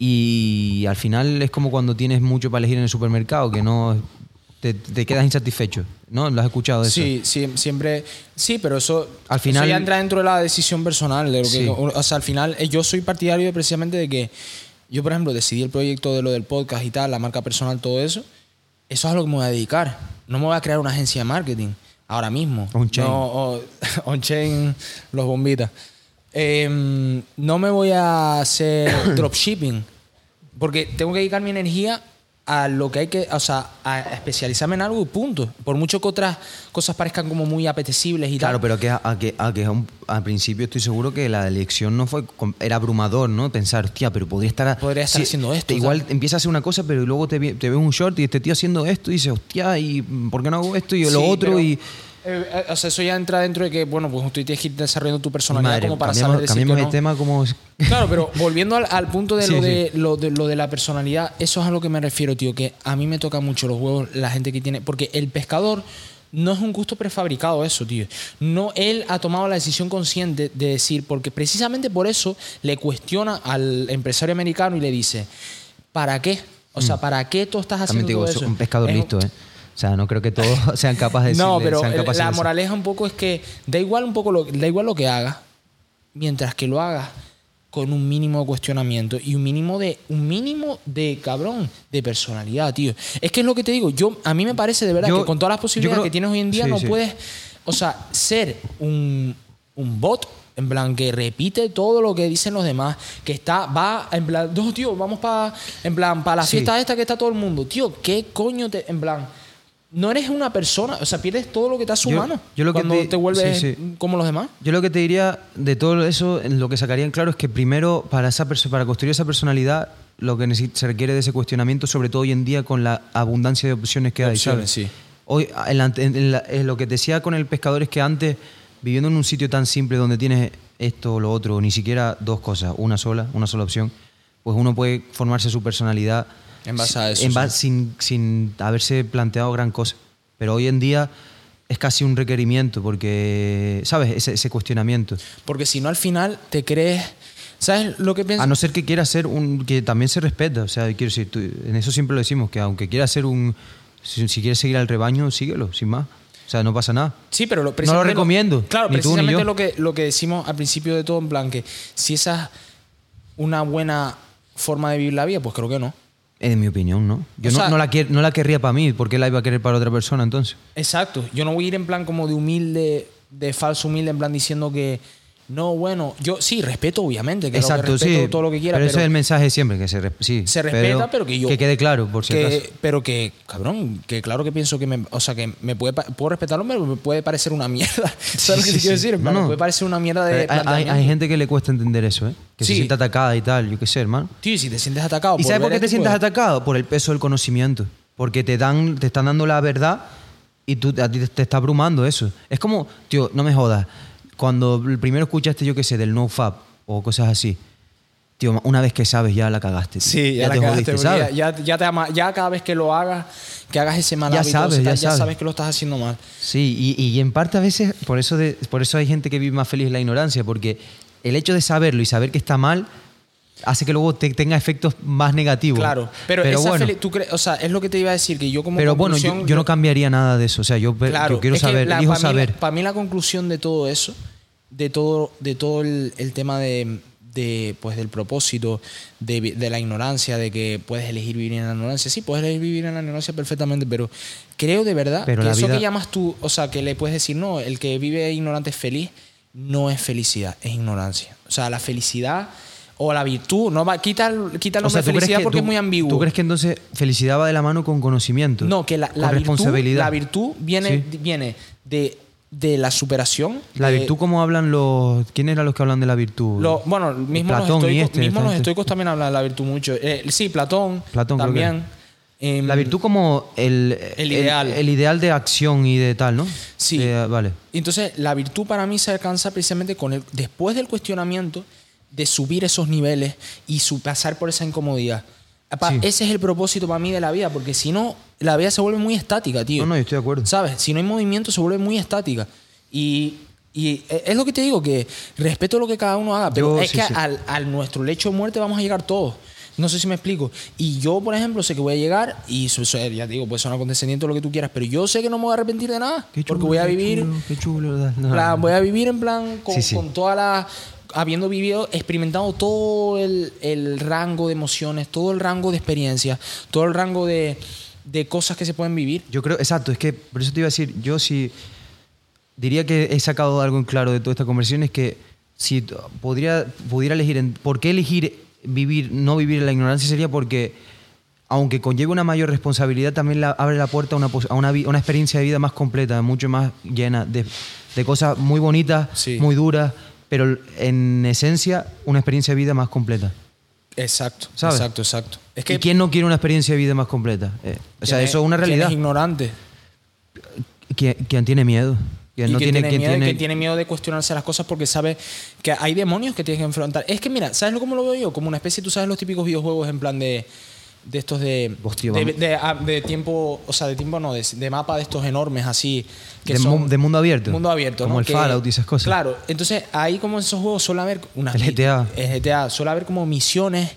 y al final es como cuando tienes mucho para elegir en el supermercado, que no te, te quedas insatisfecho, ¿no? ¿Lo has escuchado eso? Sí, sí, siempre. Sí, pero eso. Al final- eso ya entra dentro de la decisión personal. De lo que- Sí. o sea, al final, eh, yo soy partidario precisamente de que. Yo, por ejemplo, decidí el proyecto de lo del podcast y tal, la marca personal, todo eso. Eso es a lo que me voy a dedicar. No me voy a crear una agencia de marketing ahora mismo. On-chain. No, on-chain, los bombitas. Em, no me voy a hacer dropshipping. Porque tengo que dedicar mi energía a lo que hay que, o sea, a especializarme en algo y punto. Por mucho que otras cosas parezcan como muy apetecibles y Claro, tal. pero que, a, a que, a que un- al principio estoy seguro que la elección no fue era abrumador, ¿no? Pensar, hostia, pero podría estar Podría estar haciendo esto, te- Igual empieza a hacer una cosa, pero luego te, te ves un short y este tío haciendo esto y dices, hostia, ¿y por qué no hago esto y lo otro? pero, y eh, eh, o sea, eso ya entra dentro de que, bueno, pues tú tienes que ir desarrollando tu personalidad madre, como para saber decir que no. tema como Claro, pero volviendo al, al punto de, Sí, lo sí. de, lo, de lo de la personalidad, eso es a lo que me refiero, tío, que a mí me toca mucho los huevos la gente que tiene, porque el pescador no es un gusto prefabricado eso, tío. No, él ha tomado la decisión consciente de decir, porque precisamente por eso le cuestiona al empresario americano y le dice, ¿para qué? O sea, ¿para qué tú estás Mm. También haciendo te digo, todo eso? un pescador Es listo, ¿eh? O sea, no creo que todos sean capaces de no, pero de la moraleja un poco es que da igual un poco lo, da igual lo que hagas, mientras que lo hagas con un mínimo de cuestionamiento y un mínimo de un mínimo de cabrón de personalidad, tío. Es que es lo que te digo, yo a mí me parece de verdad Yo- que con todas las posibilidades creo- que tienes hoy en día sí, no sí. puedes, o sea, ser un, un bot en plan que repite todo lo que dicen los demás, que está va en plan, no, tío, vamos para en plan para la Sí. fiesta esta que está todo el mundo, tío, ¿qué coño te en plan no eres una persona, o sea, pierdes todo lo que te hace Yo- humano yo lo que cuando te- te, vuelves sí, sí. como los demás. Yo lo que te diría de todo eso, lo que sacaría en claro es que primero, para, esa para construir esa personalidad, lo que se requiere de ese cuestionamiento, sobre todo hoy en día con la abundancia de opciones que hay. opciones, ¿sabes? sí. Hoy, en la- en la- en lo que te decía con el pescador es que antes, viviendo en un sitio tan simple donde tienes esto o lo otro, ni siquiera dos cosas, una sola, una sola opción, pues uno puede formarse su personalidad En base a eso, en sí. ba- sin, sin haberse planteado gran cosa. Pero hoy en día es casi un requerimiento, porque, ¿sabes? Ese, ese cuestionamiento. Porque si no al final te crees, ¿sabes lo que pienso? A no ser que quiera ser un. que también se respeta. O sea, quiero decir, tú- en eso siempre lo decimos, que aunque quiera ser un. Si, si quieres seguir al rebaño, síguelo, sin más. O sea, no pasa nada. Sí, pero lo, No lo precisamente recomiendo, claro, ni tú ni precisamente lo que lo que decimos al principio de todo en plan que si esa es una buena forma de vivir la vida, pues creo que no. En mi opinión, ¿no? Yo O no, sea- no la no la querría para mí, ¿por qué la iba a querer para otra persona entonces? Exacto. Yo no voy a ir en plan como de humilde, de falso humilde, en plan diciendo que no, bueno, yo sí respeto obviamente, que Exacto, respeto sí. todo lo que quiera, pero, pero, ese es el mensaje siempre, que se, re- sí, se respeta, pero, que yo Que quede claro, por si que- acaso. pero que cabrón, que claro que pienso que me, o sea, que me puede puedo respetarlo, pero me puede parecer una mierda. ¿Sabes Sí, lo que te sí, quiero sí. decir? No, me puede parecer una mierda de hay, hay- planteamiento. hay gente que le cuesta entender eso, ¿eh? Que Sí. se siente atacada y tal, yo qué sé, hermano. Y si te sientes atacado ¿Y sabes por qué te esto, sientes atacado? Por el peso del conocimiento. Porque te dan, te están dando la verdad y tú, a ti te, te está abrumando eso. Es como, tío, no me jodas. Cuando primero escuchaste, yo qué sé, del NoFap o cosas así. Tío, una vez que sabes, ya la cagaste. tío. Sí, ya, la te cagaste, jodiste, ¿sabes? Ya, ya, ya te ama- ya cada vez que lo hagas, que hagas ese mal Ya hábito, sabes, ya sabes. que lo estás haciendo mal. Sí, y, y en parte a veces, por eso, de- por eso hay gente que vive más feliz la ignorancia, porque el hecho de saberlo y saber que está mal hace que luego te, tenga efectos más negativos. Claro, pero, esa bueno, tú crees, o sea, es lo que te iba a decir que yo como pero bueno, yo, yo no cambiaría nada de eso. O sea, yo, Claro, yo quiero saber, la- elijo para mí- saber. Para mí la conclusión de todo eso, de todo, de todo el, el tema de, de, pues, del propósito, de, la ignorancia, de que puedes elegir vivir en la ignorancia. Sí, puedes elegir vivir en la ignorancia perfectamente, pero creo de verdad Pero que eso vida- que llamas tú, o sea, que le puedes decir, no, el que vive ignorante es feliz, no es felicidad, es ignorancia. O sea, la felicidad o la virtud, no va, quita, el- quita O sea, ¿tú crees felicidad que porque tú- es muy ambiguo. ¿Tú crees que entonces felicidad va de la mano con conocimiento? No, que la, la virtud, responsabilidad. la virtud viene, Sí. viene de, de la superación. La de- virtud, ¿cómo hablan los. ¿Quién eran los que hablan de la virtud? lo- bueno, mismo Platón los estoicos, este, mismo los gente. estoicos también hablan de la virtud mucho. Eh, sí, Platón, Platón, también. Em, La virtud como el, El ideal. El, ideal de acción y de tal, ¿no? Sí. Eh, vale. Entonces, la virtud para mí se alcanza precisamente con el, después del cuestionamiento de subir esos niveles y su, pasar por esa incomodidad. Sí. Ese es el propósito para mí de la vida, porque si no, la vida se vuelve muy estática, tío. No, no, yo estoy de acuerdo. ¿Sabes? Si no hay movimiento, se vuelve muy estática. Y Y es lo que te digo, que respeto lo que cada uno haga, pero Yo, es sí, que sí. Al, al nuestro lecho de muerte vamos a llegar todos. No sé si me explico. Y yo, por ejemplo, sé que voy a llegar y ya te digo, puede sonar condescendiente lo que tú quieras, pero yo sé que no me voy a arrepentir de nada. Qué porque chulo, voy a qué vivir, chulo, qué chulo. da- no, en plan, no. voy a vivir en plan con, con toda la. Habiendo vivido, experimentado todo el, el rango de emociones, todo el rango de experiencias, todo el rango de, de cosas que se pueden vivir. Yo creo, exacto, es que por eso te iba a decir, yo sí diría que he sacado algo en claro de toda esta conversación, es que si podría, pudiera elegir, en- ¿por qué elegir vivir, no vivir en la ignorancia? Sería porque, aunque conlleve una mayor responsabilidad, también la- abre la puerta a una, a una, una experiencia de vida más completa, mucho más llena de, de cosas muy bonitas, Sí. muy duras, pero en esencia una experiencia de vida más completa. Exacto, ¿Sabes? exacto, exacto. Es ¿Y quién no quiere una experiencia de vida más completa? Eh, o sea, ¿quién eso es una quién realidad. es ignorante. ¿Quién, quién tiene miedo? ¿Quién no que tiene, tiene, quién miedo, y tiene- que tiene miedo de cuestionarse las cosas porque sabe que hay demonios que tienes que enfrentar. Es que mira, ¿sabes cómo lo veo yo? Como una especie, tú sabes los típicos videojuegos en plan de de estos de Hostia, de, vamos. de- ah, de tiempo, o sea, de tiempo no, de, de mapa de estos enormes así que de, son mu- de mundo abierto. mundo abierto, Como ¿no? el Que- Fallout y esas cosas. Claro, entonces ahí como en esos juegos suele haber unas El GTA. el GTA suele haber como misiones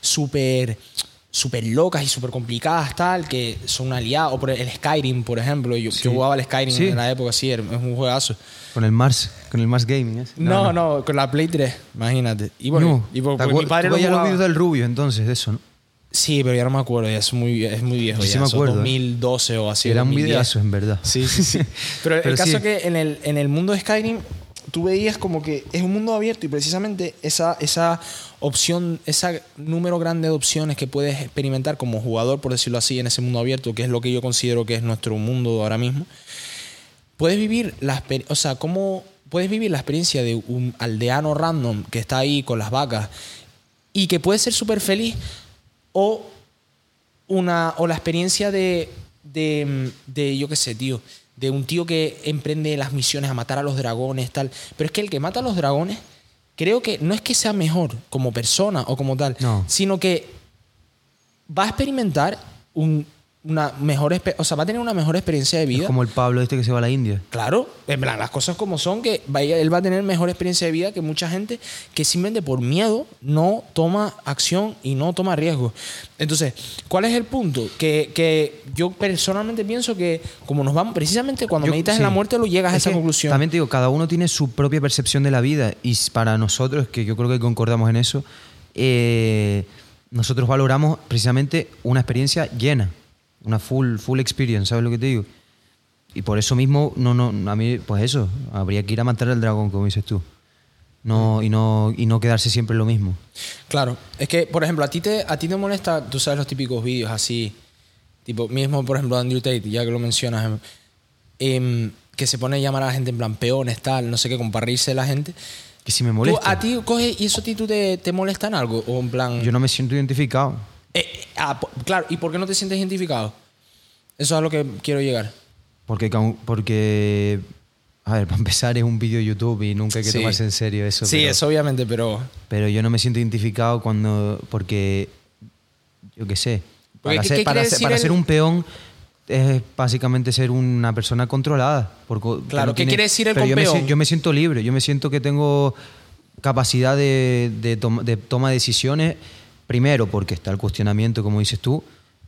súper súper locas y súper complicadas tal que son aliados o por el Skyrim por ejemplo yo, yo jugaba al Skyrim Sí. en la época sí es un juegazo Con el Mars, con el Mars Gaming. ¿es? no, no, con la Play 3, imagínate. Y bueno, No. y por- ¿Te porque acuer- mi padre lo veías los jugaba. vídeos del Rubio entonces, de eso, ¿no? Sí, pero ya no me acuerdo, ya es muy, es muy viejo. Yo ya, sí me acuerdo, ¿eh? 2012 o así. Era un 2010. videazo, en verdad. Sí, sí, sí. Pero, el caso sí. es que en el, en el mundo de Skyrim tú veías como que es un mundo abierto y precisamente esa, esa opción, ese número grande de opciones que puedes experimentar como jugador, por decirlo así, en ese mundo abierto, que es lo que yo considero que es nuestro mundo ahora mismo, puedes vivir la o sea, cómo puedes vivir la experiencia de un aldeano random que está ahí con las vacas y que puede ser súper feliz o una o la experiencia de, de, de, yo qué sé, tío, de un tío que emprende las misiones a matar a los dragones, tal. Pero es que el que mata a los dragones, creo que no es que sea mejor como persona o como tal, No. sino que va a experimentar un- una mejor, o sea, va a tener una mejor experiencia de vida. Es como el Pablo este que se va a la India. Claro, en plan, las cosas como son, que vaya- él va a tener mejor experiencia de vida que mucha gente que simplemente por miedo no toma acción y no toma riesgo. Entonces, ¿cuál es el punto? Que, que yo personalmente pienso que como nos vamos, precisamente cuando Yo- meditas sí. en la muerte lo llegas a Es esa que conclusión. También te digo, cada uno tiene su propia percepción de la vida y para nosotros, que yo creo que concordamos en eso, eh, nosotros valoramos precisamente una experiencia llena, una full, full experience, ¿sabes lo que te digo? Y por eso mismo, no, no, a mí, pues eso, habría que ir a matar al dragón, como dices tú. No, y, no, y no quedarse siempre en lo mismo. Claro, es que, por ejemplo, a ti te, a ti te molesta, tú sabes los típicos vídeos así, tipo, mismo, por ejemplo, Andrew Tate, ya que lo mencionas, em, que se pone a llamar a la gente en plan peones, tal, no sé qué, de la gente. Que si me ¿Tú, molesta, a ti coge y eso a ti tú te, te molesta en algo? O en plan. yo no me siento identificado. Eh, ah, claro, ¿y por qué no te sientes identificado? Eso es a lo que quiero llegar. Porque, porque, a ver, para empezar es un vídeo de YouTube y nunca hay que Sí. tomarse en serio eso. sí, pero- eso obviamente, pero. Pero yo no me siento identificado cuando. Porque. Yo qué sé. Para, ¿qué- ser, qué para, ser, decir para el- ser un peón es básicamente ser una persona controlada. Porque Claro, ¿qué quiere decir el pero yo me, yo siento libre. Yo me siento que tengo capacidad de, de, de toma de decisiones. Primero, porque está el cuestionamiento, como dices tú.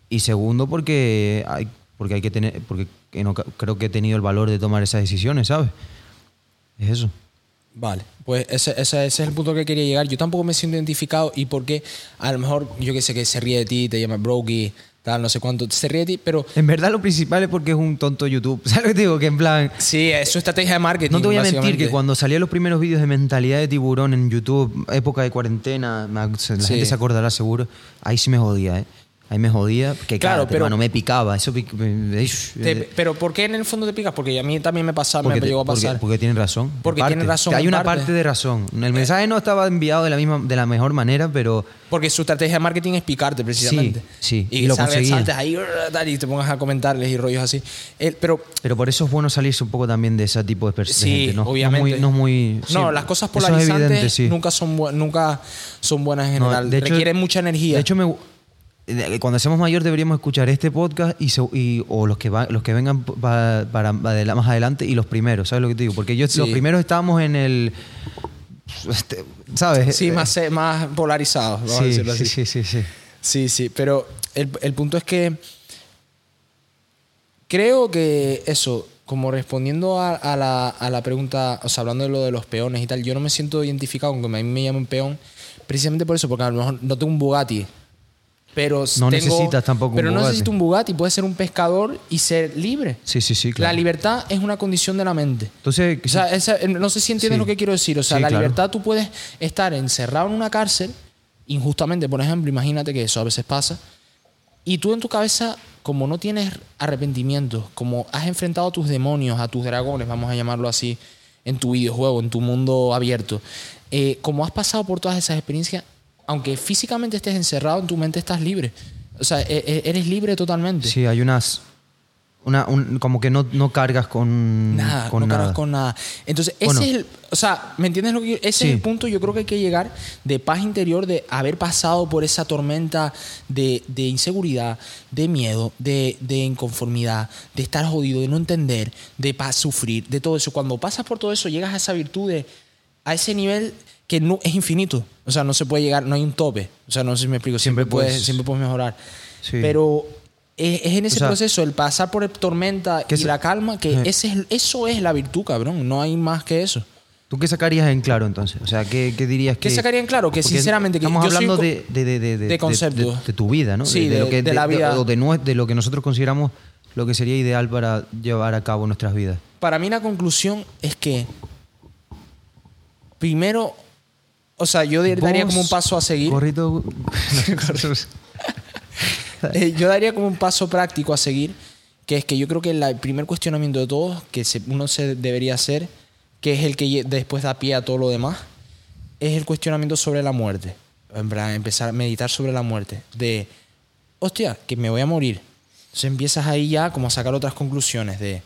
Y segundo, porque hay, porque hay que tener. Porque creo que he tenido el valor de tomar esas decisiones, ¿sabes? Es eso. Vale, pues ese, ese- ese es el punto que quería llegar. Yo tampoco me siento identificado y porque a lo mejor yo que sé que se ríe de ti, te llama Brokey, tal, no sé cuánto, se ríe de ti, pero En verdad lo principal es porque es un tonto YouTube. ¿Sabes lo que te digo? Que en plan... sí, es su estrategia de marketing. No te voy a mentir que cuando salían los primeros vídeos de mentalidad de tiburón en YouTube, época de cuarentena, la Sí. gente se acordará seguro, ahí sí me jodía, ¿eh? Ahí me jodía, que Claro, pero- no me picaba. Eso Te- eh, pero ¿por qué en el fondo te picas? Porque a mí también me pasa, porque, me te- llegó a porque- pasar. porque tienen razón. Porque tienen razón Hay una parte. parte de razón. El mensaje no estaba enviado de la misma, de la mejor manera, pero Porque su estrategia de marketing es picarte, precisamente. Sí, sí, Y, y lo saltes ahí y te pongas a comentarles y rollos así. Pero Pero por eso es bueno salirse un poco también de ese tipo de personas. Sí, no, obviamente. No es muy. no es muy- no, sí, las cosas eso es polarizantes evidente, sí. nunca, son nunca son buenas en No, general. de hecho- Requieren mucha energía. De hecho, me, eh, cuando seamos mayor deberíamos escuchar este podcast y, se- y- o los que va- los que vengan pa- para, para más adelante y los primeros, ¿sabes lo que te digo? Porque yo Sí. los primeros estábamos en el este, ¿sabes? Sí, más, eh, más polarizados, vamos a sí, decirlo sí, así. sí, sí, sí. Sí, sí, pero el, el punto es que creo que eso, como respondiendo a, a la, a la pregunta, o sea, hablando de lo de los peones y tal, yo no me siento identificado con que a mí me llamen peón, precisamente por eso, porque a lo mejor no tengo un Bugatti. Pero No tengo- necesitas tampoco un Pero no Bugatti. necesito un Bugatti, puedes ser un pescador y ser libre. Sí, sí, sí, claro. La libertad es una condición de la mente. Entonces, O sea, esa- no sé si entiendes Sí. lo que quiero decir. O sea, Sí, la claro. libertad tú puedes estar encerrado en una cárcel, injustamente, por ejemplo, imagínate que eso a veces pasa, y tú en tu cabeza, como no tienes arrepentimiento, como has enfrentado a tus demonios, a tus dragones, vamos a llamarlo así, en tu videojuego, en tu mundo abierto, eh, como has pasado por todas esas experiencias, aunque físicamente estés encerrado, en tu mente estás libre. O sea, e- e- eres libre totalmente. sí, hay unas una, un- como que no, no cargas con Nada, con no nada. cargas con nada. Entonces, ese es el. O sea, ¿me entiendes lo que yo- Ese Sí. es el punto, yo creo que hay que llegar de paz interior, de haber pasado por esa tormenta de, de inseguridad, de miedo, de, de inconformidad, de estar jodido, de no entender, de sufrir, de todo eso. Cuando pasas por todo eso, llegas a esa virtud de. a ese nivel que no, es infinito. O sea, no se puede llegar, no hay un tope. O sea, no sé si me explico. Siempre, Siempre puedes, puedes- siempre puedes mejorar. Sí. Pero es, es en ese O sea, proceso, el pasar por el tormenta que y se- la calma, que Eh. ese es, eso es la virtud, cabrón. No hay más que eso. ¿Tú qué sacarías en claro entonces? O sea, ¿qué, qué dirías que...? ¿Qué sacaría en claro? Que sinceramente... que Estamos yo soy hablando co- de, de, de, de, conceptos. de- tu vida, ¿no? Sí, de- lo que, la vida. de lo que nosotros consideramos lo que sería ideal para llevar a cabo nuestras vidas. Para mí la conclusión es que... Primero... O sea, yo daría como un paso a seguir. Gorrito... Eh, yo daría como un paso práctico a seguir, que es que yo creo que el primer cuestionamiento de todos que uno se debería hacer, que es el que después da pie a todo lo demás, es el cuestionamiento sobre la muerte. En plan, empezar a meditar sobre la muerte. De, hostia, que me voy a morir. Entonces empiezas ahí ya como a sacar otras conclusiones de,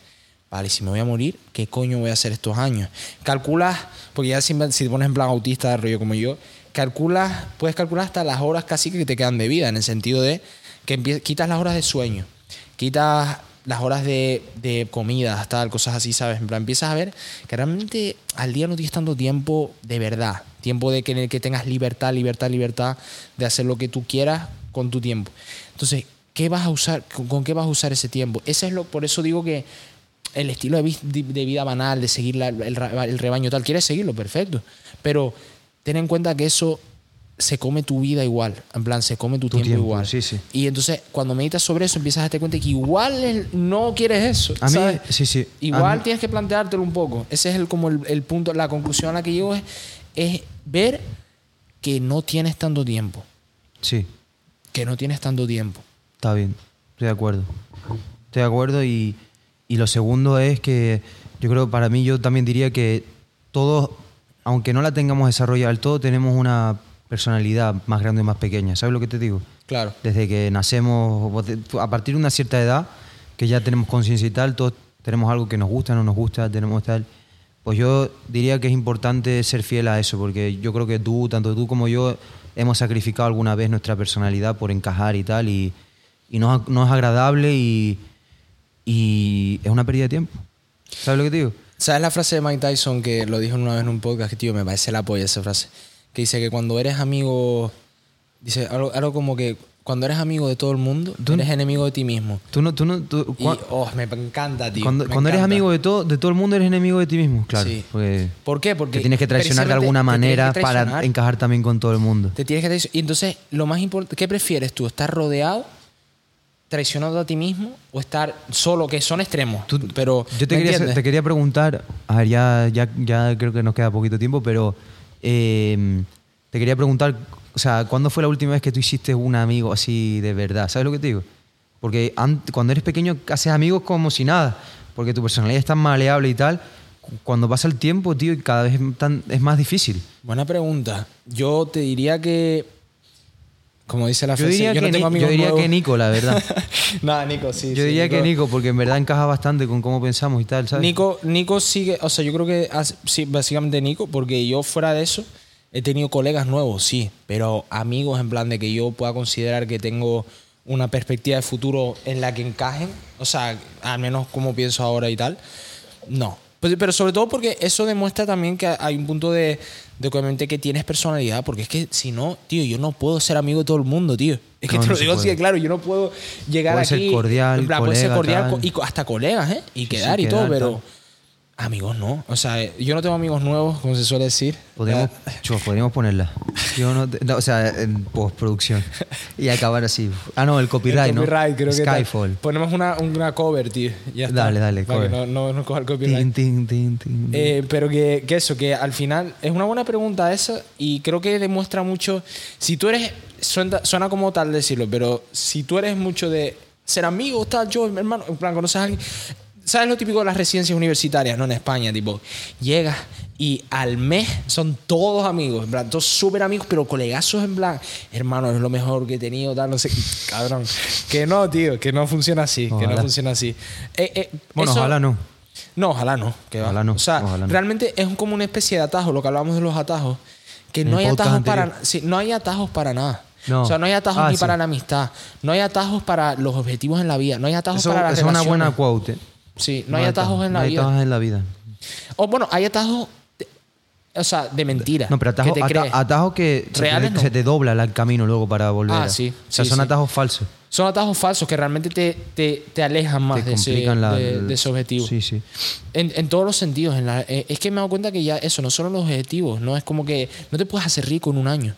vale, si me voy a morir, ¿qué coño voy a hacer estos años? Calculas, porque ya si, si te pones en plan autista de rollo como yo, calculas, puedes calcular hasta las horas casi que te quedan de vida, en el sentido de que quitas las horas de sueño, quitas las horas de, de comida, tal, cosas así, ¿sabes? En plan, empiezas a ver que realmente al día no tienes tanto tiempo de verdad, tiempo de que, en el que tengas libertad, libertad, libertad de hacer lo que tú quieras con tu tiempo. Entonces, ¿qué vas a usar? ¿Con, con qué vas a usar ese tiempo? Ese es lo, por eso digo que el estilo de, vida banal, de seguir la- el, rebaño tal, quieres seguirlo, perfecto. Pero ten en cuenta que eso se come tu vida igual. En plan, se come tu, Tu tiempo, tiempo, igual. sí, sí. Y entonces, cuando meditas sobre eso, empiezas a darte cuenta que igual no quieres eso. A mí, sí, sí. Igual tienes que planteártelo un poco. Ese es el, como el, el punto, la conclusión a la que llego es, es ver que no tienes tanto tiempo. Sí, Que no tienes tanto tiempo. está bien. Estoy de acuerdo. Estoy de acuerdo y, y lo segundo es que yo creo, para mí, yo también diría que todos, aunque no la tengamos desarrollada del todo, tenemos una personalidad más grande y más pequeña. ¿Sabes lo que te digo? Claro. Desde que nacemos, a partir de una cierta edad, que ya tenemos conciencia y tal, todos tenemos algo que nos gusta, no nos gusta, tenemos tal. Pues yo diría que es importante ser fiel a eso, porque yo creo que tú, tanto tú como yo, hemos sacrificado alguna vez nuestra personalidad por encajar y tal, y, y no, no es agradable y, y es una pérdida de tiempo. ¿Sabes lo que te digo? ¿Sabes la frase de Mike Tyson que lo dijo una vez en un podcast? Que, tío, me parece la polla esa frase. Que dice que cuando eres amigo. Dice algo, algo como que cuando eres amigo de todo el mundo, Tú- eres enemigo de ti mismo. Tú no, tú no, tú- Y, oh, me encanta, tío. cuando cuando eres encanta. amigo de todo, de todo el mundo, eres enemigo de ti mismo. Claro. Sí. porque- ¿Por qué? Porque Te tienes que traicionar de alguna te manera para encajar también con todo el mundo. Te tienes que traicionar. Y entonces, lo más importante, ¿qué prefieres tú? ¿Estar rodeado, traicionado a ti mismo o estar solo? Que son extremos. Tú- pero, yo te ¿me quería, te preguntar, a ver, ya, ya, ya creo que nos queda poquito tiempo, pero eh, te quería preguntar, o sea, ¿cuándo fue la última vez que tú hiciste un amigo así de verdad? ¿Sabes lo que te digo? Porque ant- cuando eres pequeño haces amigos como si nada, porque tu personalidad es tan maleable y tal. cu- Cuando pasa el tiempo, tío, y cada vez es, tan- es más difícil. Buena pregunta. Yo te diría que. Como dice la Yo frase, diría, yo que, no tengo amigos yo diría nuevos. que Nico, la verdad. Nada, Nico, sí. yo sí, diría que Nico, porque en verdad encaja bastante con cómo pensamos y tal, ¿sabes? Nico, Nico sigue, o sea, yo creo que sí, básicamente Nico, porque yo fuera de eso, He tenido colegas nuevos, sí, pero amigos en plan de que yo pueda considerar que tengo una perspectiva de futuro en la que encajen, o sea, al menos como pienso ahora y tal, no. Pues, pero sobre todo porque eso demuestra también que hay un punto de, de obviamente que tienes personalidad, porque es que si no, tío, yo no puedo ser amigo de todo el mundo, tío. Es que No, te no lo se digo así de claro, yo no puedo llegar Puede ser aquí. cordial, en plan, puede ser colega, cordial tal. y hasta colegas, ¿eh? Y Sí, sí, quedar y todo, quedar, pero. tal. Amigos no. O sea, yo no tengo amigos nuevos, como se suele decir. Podríamos, podríamos ponerla. Yo no, te- no, o sea, en postproducción. Y acabar así. Ah, no, el copyright, El copyright, ¿no? creo que tal. Skyfall. Ponemos una, una cover, tío. Ya está. Dale, dale, Para que cover. no, no, no coja el copyright. Tin, tin, tin, tin. Eh, pero que, que eso, que al final es una buena pregunta esa y creo que demuestra mucho, si tú eres, suena, suena como tal decirlo, pero si tú eres mucho de ser amigo, tal, yo, mi hermano, en plan, conoces a alguien, ¿sabes lo típico de las residencias universitarias, no? En España, tipo, llegas y al mes son todos amigos, en plan, todos súper amigos, pero colegazos en plan, hermano, es lo mejor que he tenido, tal, no sé, cabrón. Que no, tío, que no funciona así, que no funciona así. Eh, eh, bueno, eso- ojalá no. no, ojalá no. que va. Ojalá no, O sea, ojalá no. realmente es como una especie de atajo, lo que hablamos de los atajos, que no hay atajos para sí, no hay atajos para nada. No. O sea, no hay atajos Ah, ni sí. para la amistad, no hay atajos para los objetivos en la vida, no hay atajos Eso, para las eso es una buena quote. ¿eh? Sí, no, hay atajos en la no hay vida. atajos en la vida. O bueno, hay atajos o sea, de mentira. No, pero atajos que te ata- crees. atajos que se Reales te, no. se te dobla el camino luego para volver. Ah, a- sí, O sea, sí, son sí. atajos falsos. Son atajos falsos que realmente te, te, te alejan más de ese, complican la, de- de ese objetivo. Sí, sí. En, en todos los sentidos. En la- eh, es que me he dado cuenta que ya eso, no solo los objetivos, no es como que no te puedes hacer rico en un año.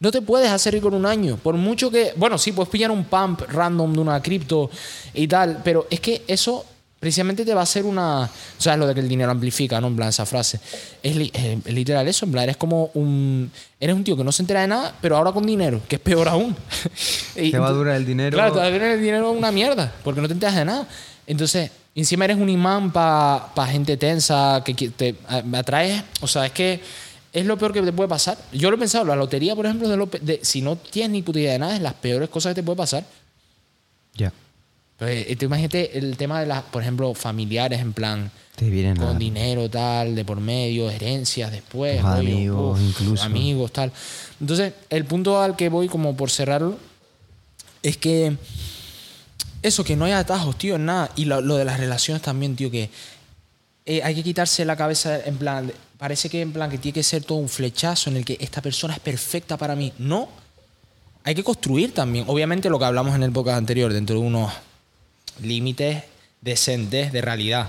No te puedes hacer rico en un año. Por mucho que. Bueno, sí, puedes pillar un pump random de una cripto y tal, pero es que eso precisamente te va a hacer una. O sea, es lo de que el dinero amplifica, ¿no? En plan, esa frase. Es, li- eh, es literal eso, en plan, eres como un. Eres un tío que no se entera de nada, pero ahora con dinero, que es peor aún. Y Te va a durar el dinero. Claro, te va a durar el dinero una mierda, porque no te enteras de nada. Entonces, encima eres un imán para gente tensa, que te atraes. O sea, es que es lo peor que te puede pasar. Yo lo he pensado, la lotería, por ejemplo, de lo pe- de- si no tienes ni puta idea de nada, es las peores cosas que te puede pasar. Ya. Eh, tú imagínate el tema de las, por ejemplo, familiares, en plan, Te vienen con a- dinero, tal, de por medio, herencias después, Tus amigos, incluso. amigos, tal. Entonces, el punto al que voy, como por cerrarlo, es que eso, que no hay atajos, tío, en nada. Y lo, lo de las relaciones también, tío, que eh, hay que quitarse la cabeza en plan, parece que en plan que tiene que ser todo un flechazo en el que esta persona es perfecta para mí. No. Hay que construir también. Obviamente lo que hablamos en el podcast anterior, dentro de unos límites decentes de realidad.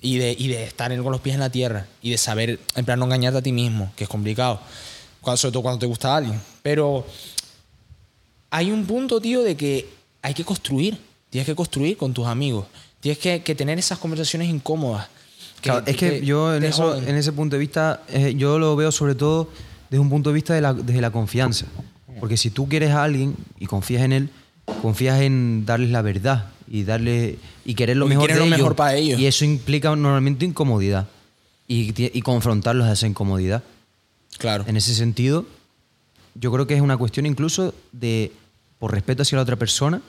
Y de, y de estar con los pies en la tierra. Y de saber, en plan, no engañarte a ti mismo, que es complicado. Cuando- sobre todo cuando te gusta alguien. Pero hay un punto, tío, de que hay que construir. Tienes que construir con tus amigos. Tienes que, que tener esas conversaciones incómodas. Claro, es que yo en, eso, en ese punto de vista, eh, yo lo veo sobre todo desde un punto de vista de la, desde la confianza. Porque si tú quieres a alguien y confías en él, confías en darles la verdad y darle y querer lo mejor de lo ellos. mejor para ellos. Y eso implica normalmente incomodidad. Y, confrontarlos a esa incomodidad. Claro. En ese sentido, yo creo que es una cuestión incluso de, por respeto hacia la otra persona,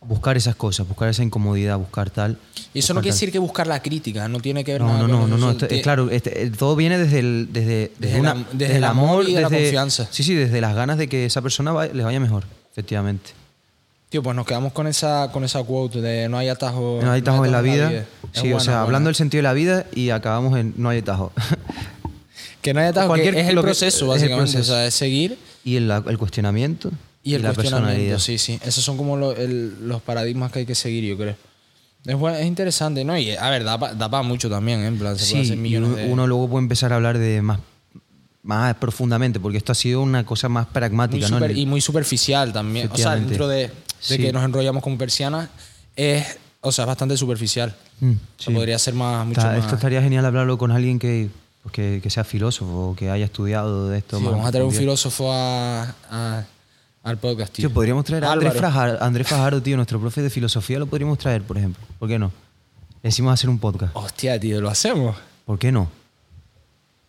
buscar esas cosas, buscar esa incomodidad, buscar tal. Y eso no quiere tal. decir que buscar la crítica, no tiene que ver No, nada no, con no, eso. no, no. Eso esto- tie- claro, este, eh, todo viene desde el, desde, desde, el una- am- desde el amor y de la confianza. Sí, sí, desde las ganas de que esa persona va- les vaya mejor, efectivamente. Tío, pues nos quedamos con esa, con esa quote de no hay atajos No hay atajos en la vida. Sí, buena, o sea, buena. hablando del sentido de la vida y acabamos en no hay atajos. Que no hay atajos, Cualquier- que es el proceso, es el básicamente. proceso. O sea, es seguir y el, el cuestionamiento y el la personalidad. Sí, sí. Esos son como lo- el- los paradigmas que hay que seguir, yo creo. Es, buen- es interesante, ¿no? Y a ver, da para mucho también, ¿eh? En plan, se Sí, hacer y millones uno, de... uno luego puede empezar a hablar de más, más profundamente, porque esto ha sido una cosa más muy pragmática, ¿no? super- el- y muy superficial también. O sea, dentro de, de Sí. que nos enrollamos como persianas, es, o sea, es bastante superficial. Mm, sí. podría ser más, mucho Está- más... Esto estaría genial hablarlo con alguien que, pues, que, que sea filósofo o que haya estudiado de esto. Sí, más vamos a traer un filósofo a- a- al podcast, tío. Tío, podríamos traer a Andrés. Fajardo, Andrés Fajardo, tío, nuestro profe de filosofía, lo podríamos traer, por ejemplo. ¿Por qué no? Le decimos hacer un podcast. Hostia, tío, lo hacemos. ¿Por qué no?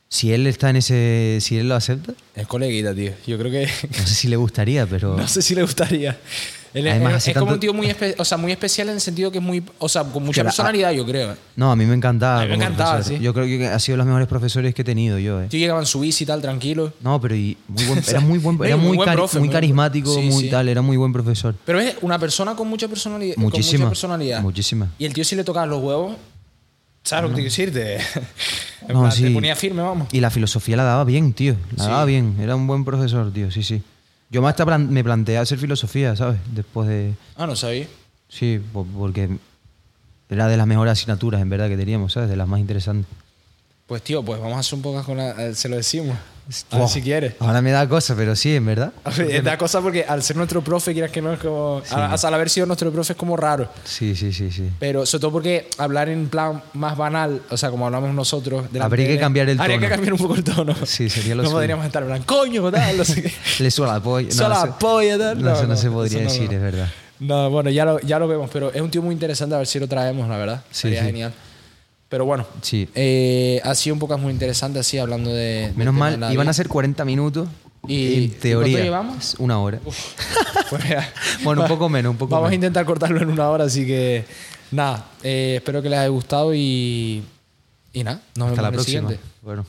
Si él está en ese. Si él lo acepta, Es coleguita, tío. Yo creo que. no sé si le gustaría, pero. no sé si le gustaría. Él Además, es- hace es como tanto- un tío muy, espe- o sea, muy especial en el sentido que es muy, o sea, con mucha la- personalidad, yo creo. eh. No, a mí me encantaba. A mí me como encantaba, sí. Yo creo que ha sido los mejores profesores que he tenido yo, eh. Tío llegaba en su bici y tal, tranquilo. No, pero y muy buen- era muy buen, no, era muy muy, buen cari- profe, muy carismático, sí, muy sí. tal, era muy buen profesor. Pero es una persona con mucha personalidad. Con Muchísima. mucha personalidad. Muchísima. Y el tío si le tocaba los huevos, ¿sabes lo que te quiero No, plan, sí. Te ponía firme, vamos. Y la filosofía la daba bien, tío. La Sí. daba bien. Era un buen profesor, tío. Sí, sí. Yo más hasta plan- me planteé hacer filosofía, ¿sabes? Después de... Ah, no sabía. Sí, po- porque era de las mejores asignaturas, en verdad, que teníamos, ¿sabes? De las más interesantes. Pues tío, pues vamos a hacer un poco con la, se lo decimos. A ver Oh, si quieres. Ahora me da cosa, pero sí, en verdad. A ver, da cosa porque al ser nuestro profe, quieras que no es como. a- sea, al haber sido nuestro profe es como raro. Sí, sí, sí, sí. Pero sobre todo porque hablar en plan más banal, o sea, como hablamos nosotros. delante Habría de que cambiar el Habría que tono. cambiar un poco el tono. Sí, sería lo No suyo. podríamos estar en plan, coño, tal, no sé qué. Le suena la polla. Solo eso- la polla, tal. No, eso no, se podría no, decir, no. es verdad. No, bueno, ya lo, ya lo vemos, pero es un tío muy interesante, a ver si lo traemos, la verdad. Sí, Sería sí. genial. Pero bueno, Sí. eh, ha sido un podcast muy interesante así, hablando de... Menos de mal, iban a ser 40 minutos. ¿Y- en teoría. ¿y cuánto llevamos? Una hora. Pues mira, Bueno, un poco menos, un poco Vamos a intentar cortarlo en una hora, así que nada, eh, espero que les haya gustado y, y nada, nos Hasta vemos la en el próxima. siguiente. Bueno.